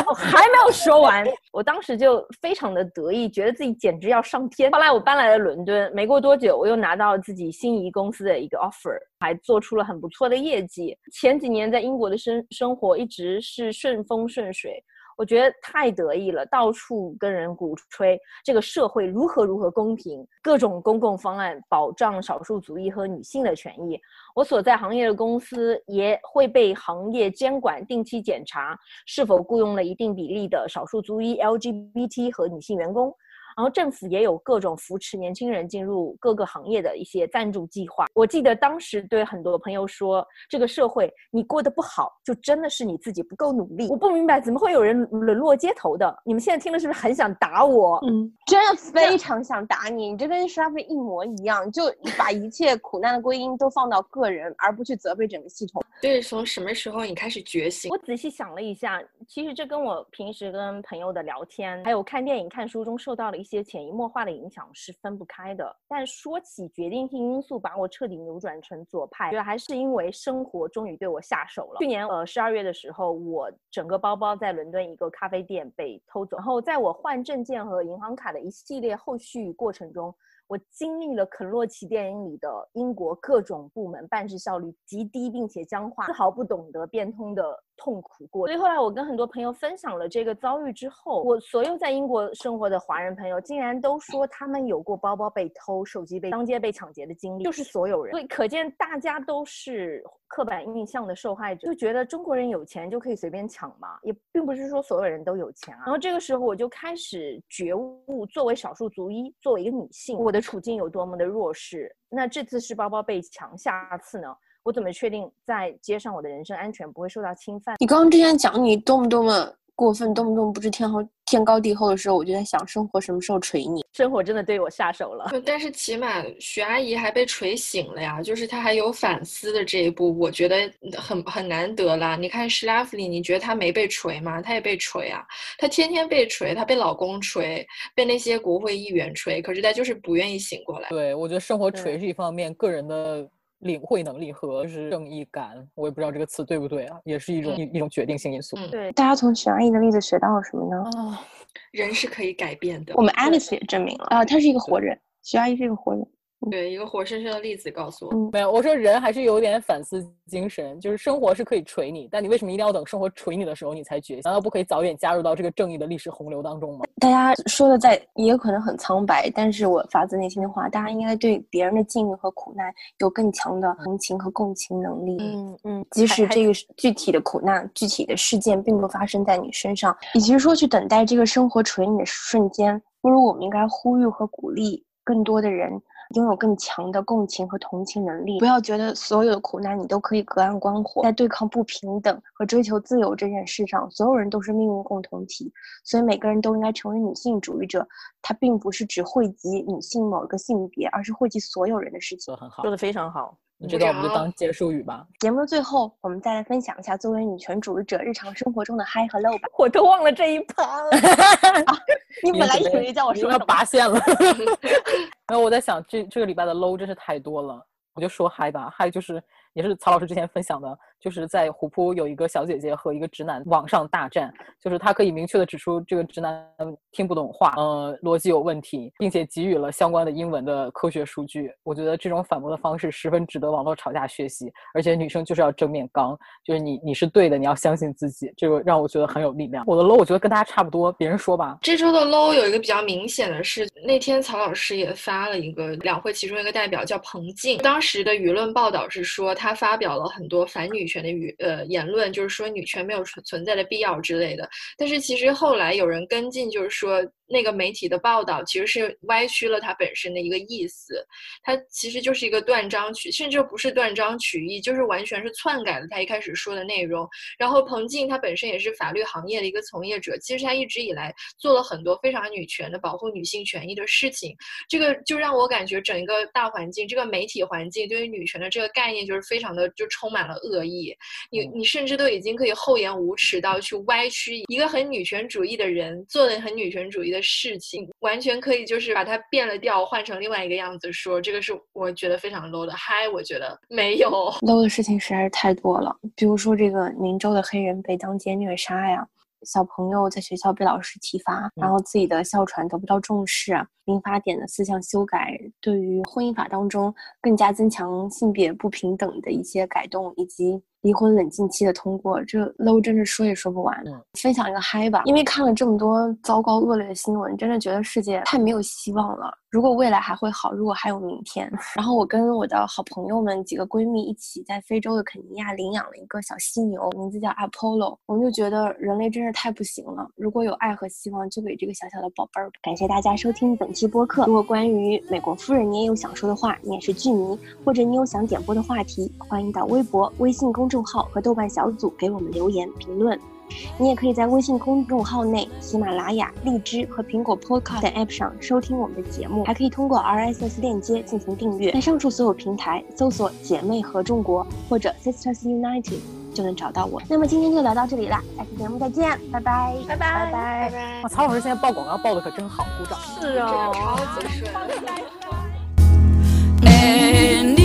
我还没有说完，我当时就非常的得意，觉得自己简直要上天。后来我搬来了伦敦，没过多久，我又拿到了自己心仪公司的一个 offer，还做出了很不错的业绩。前几年在英国的生生活一直是顺风顺水。我觉得太得意了，到处跟人鼓吹这个社会如何如何公平，各种公共方案保障少数族裔和女性的权益。我所在行业的公司也会被行业监管定期检查是否雇佣了一定比例的少数族裔、LGBT 和女性员工。然后政府也有各种扶持年轻人进入各个行业的一些赞助计划。我记得当时对很多朋友说：“这个社会你过得不好，就真的是你自己不够努力。”我不明白怎么会有人沦落街头的。你们现在听了是不是很想打我？嗯，真的 非常想打你。你这跟沙菲一模一样，就把一切苦难的归因都放到个人，而不去责备整个系统。对，从什么时候你开始觉醒？我仔细想了一下，其实这跟我平时跟朋友的聊天，还有看电影、看书中受到了。一些些潜移默化的影响是分不开的，但说起决定性因素把我彻底扭转成左派，觉得还是因为生活终于对我下手了。去年呃十二月的时候，我整个包包在伦敦一个咖啡店被偷走，然后在我换证件和银行卡的一系列后续过程中。我经历了肯洛奇电影里的英国各种部门办事效率极低并且僵化、丝毫不懂得变通的痛苦过。所以后来我跟很多朋友分享了这个遭遇之后，我所有在英国生活的华人朋友竟然都说他们有过包包被偷、手机被当街被抢劫的经历，就是所有人。所以可见大家都是。刻板印象的受害者就觉得中国人有钱就可以随便抢嘛，也并不是说所有人都有钱啊。然后这个时候我就开始觉悟，作为少数族裔，作为一个女性，我的处境有多么的弱势。那这次是包包被抢，下次呢？我怎么确定在街上我的人身安全不会受到侵犯？你刚刚之前讲你多么多么。过分动不动不知天后天高地厚的时候，我就在想，生活什么时候锤你？生活真的对我下手了。但是起码徐阿姨还被锤醒了呀，就是她还有反思的这一步，我觉得很很难得啦。你看施拉夫里，你觉得她没被锤吗？她也被锤啊，她天天被锤，她被老公锤，被那些国会议员锤，可是她就是不愿意醒过来。对，我觉得生活锤是一方面，个人的。领会能力和就是正义感，我也不知道这个词对不对啊，也是一种一一种决定性因素。对，大家从徐阿姨的例子学到了什么呢？哦，人是可以改变的。我们 Alice 也证明了啊，她是一个活人，徐阿姨是一个活人。对一个活生生的例子告诉我，没有，我说人还是有点反思精神，就是生活是可以锤你，但你为什么一定要等生活锤你的时候你才觉醒？难道不可以早点加入到这个正义的历史洪流当中吗？大家说的在也有可能很苍白，但是我发自内心的话，大家应该对别人的境遇和苦难有更强的同情和共情能力。嗯嗯，即使这个具体的苦难、具体的事件并不发生在你身上，与其说去等待这个生活锤你的瞬间，不如我们应该呼吁和鼓励更多的人。拥有更强的共情和同情能力，不要觉得所有的苦难你都可以隔岸观火。在对抗不平等和追求自由这件事上，所有人都是命运共同体，所以每个人都应该成为女性主义者。它并不是只惠及女性某一个性别，而是惠及所有人的事情。说很好，说的非常好。这段我们就当结束语吧。节目的最后，我们再来分享一下作为女权主义者日常生活中的嗨和 low 吧。我都忘了这一趴了。你本来以为叫我说要拔线了。然后我在想，这这个礼拜的 low 真是太多了，我就说嗨吧，嗨就是也是曹老师之前分享的。就是在虎扑有一个小姐姐和一个直男网上大战，就是她可以明确的指出这个直男听不懂话，呃，逻辑有问题，并且给予了相关的英文的科学数据。我觉得这种反驳的方式十分值得网络吵架学习。而且女生就是要正面刚，就是你你是对的，你要相信自己，这个让我觉得很有力量。我的 low 我觉得跟大家差不多，别人说吧。这周的 low 有一个比较明显的是，那天曹老师也发了一个两会其中一个代表叫彭静，当时的舆论报道是说他发表了很多反女权的语呃。言论就是说女权没有存存在的必要之类的，但是其实后来有人跟进，就是说那个媒体的报道其实是歪曲了它本身的一个意思，它其实就是一个断章取，甚至不是断章取义，就是完全是篡改了他一开始说的内容。然后彭静她本身也是法律行业的一个从业者，其实她一直以来做了很多非常女权的保护女性权益的事情，这个就让我感觉整一个大环境，这个媒体环境对于女权的这个概念就是非常的就充满了恶意，你你甚至都已经可以厚颜无耻到去歪曲一个很女权主义的人做的很女权主义的事情，完全可以就是把它变了调，换成另外一个样子说，这个是我觉得非常 low 的。嗨，我觉得没有 low 的事情实在是太多了，比如说这个宁州的黑人被当街虐杀呀。小朋友在学校被老师体罚，然后自己的哮喘得不到重视，民法典的四项修改，对于婚姻法当中更加增强性别不平等的一些改动，以及。离婚冷静期的通过，这 low 真是说也说不完。分享一个嗨吧，因为看了这么多糟糕恶劣的新闻，真的觉得世界太没有希望了。如果未来还会好，如果还有明天，然后我跟我的好朋友们几个闺蜜一起在非洲的肯尼亚领养了一个小犀牛，名字叫 Apollo。我们就觉得人类真是太不行了。如果有爱和希望，就给这个小小的宝贝儿。感谢大家收听本期播客。如果关于美国夫人你也有想说的话，你也是剧迷，或者你有想点播的话题，欢迎到微博、微信。公众号和豆瓣小组给我们留言评论，你也可以在微信公众号内、喜马拉雅、荔枝和苹果 Podcast 等 App 上收听我们的节目，还可以通过 RSS 链接进行订阅。在上述所有平台搜索“姐妹合众国”或者 “Sisters United” 就能找到我。那么今天就聊到这里了，下期节目再见，拜拜，拜拜，拜拜。哇，曹老师现在报广告报的可真好，鼓掌。是啊，超级顺。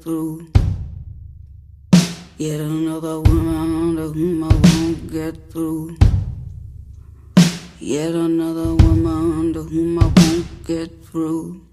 through. Yet another woman to whom I won't get through. Yet another woman to whom I won't get through.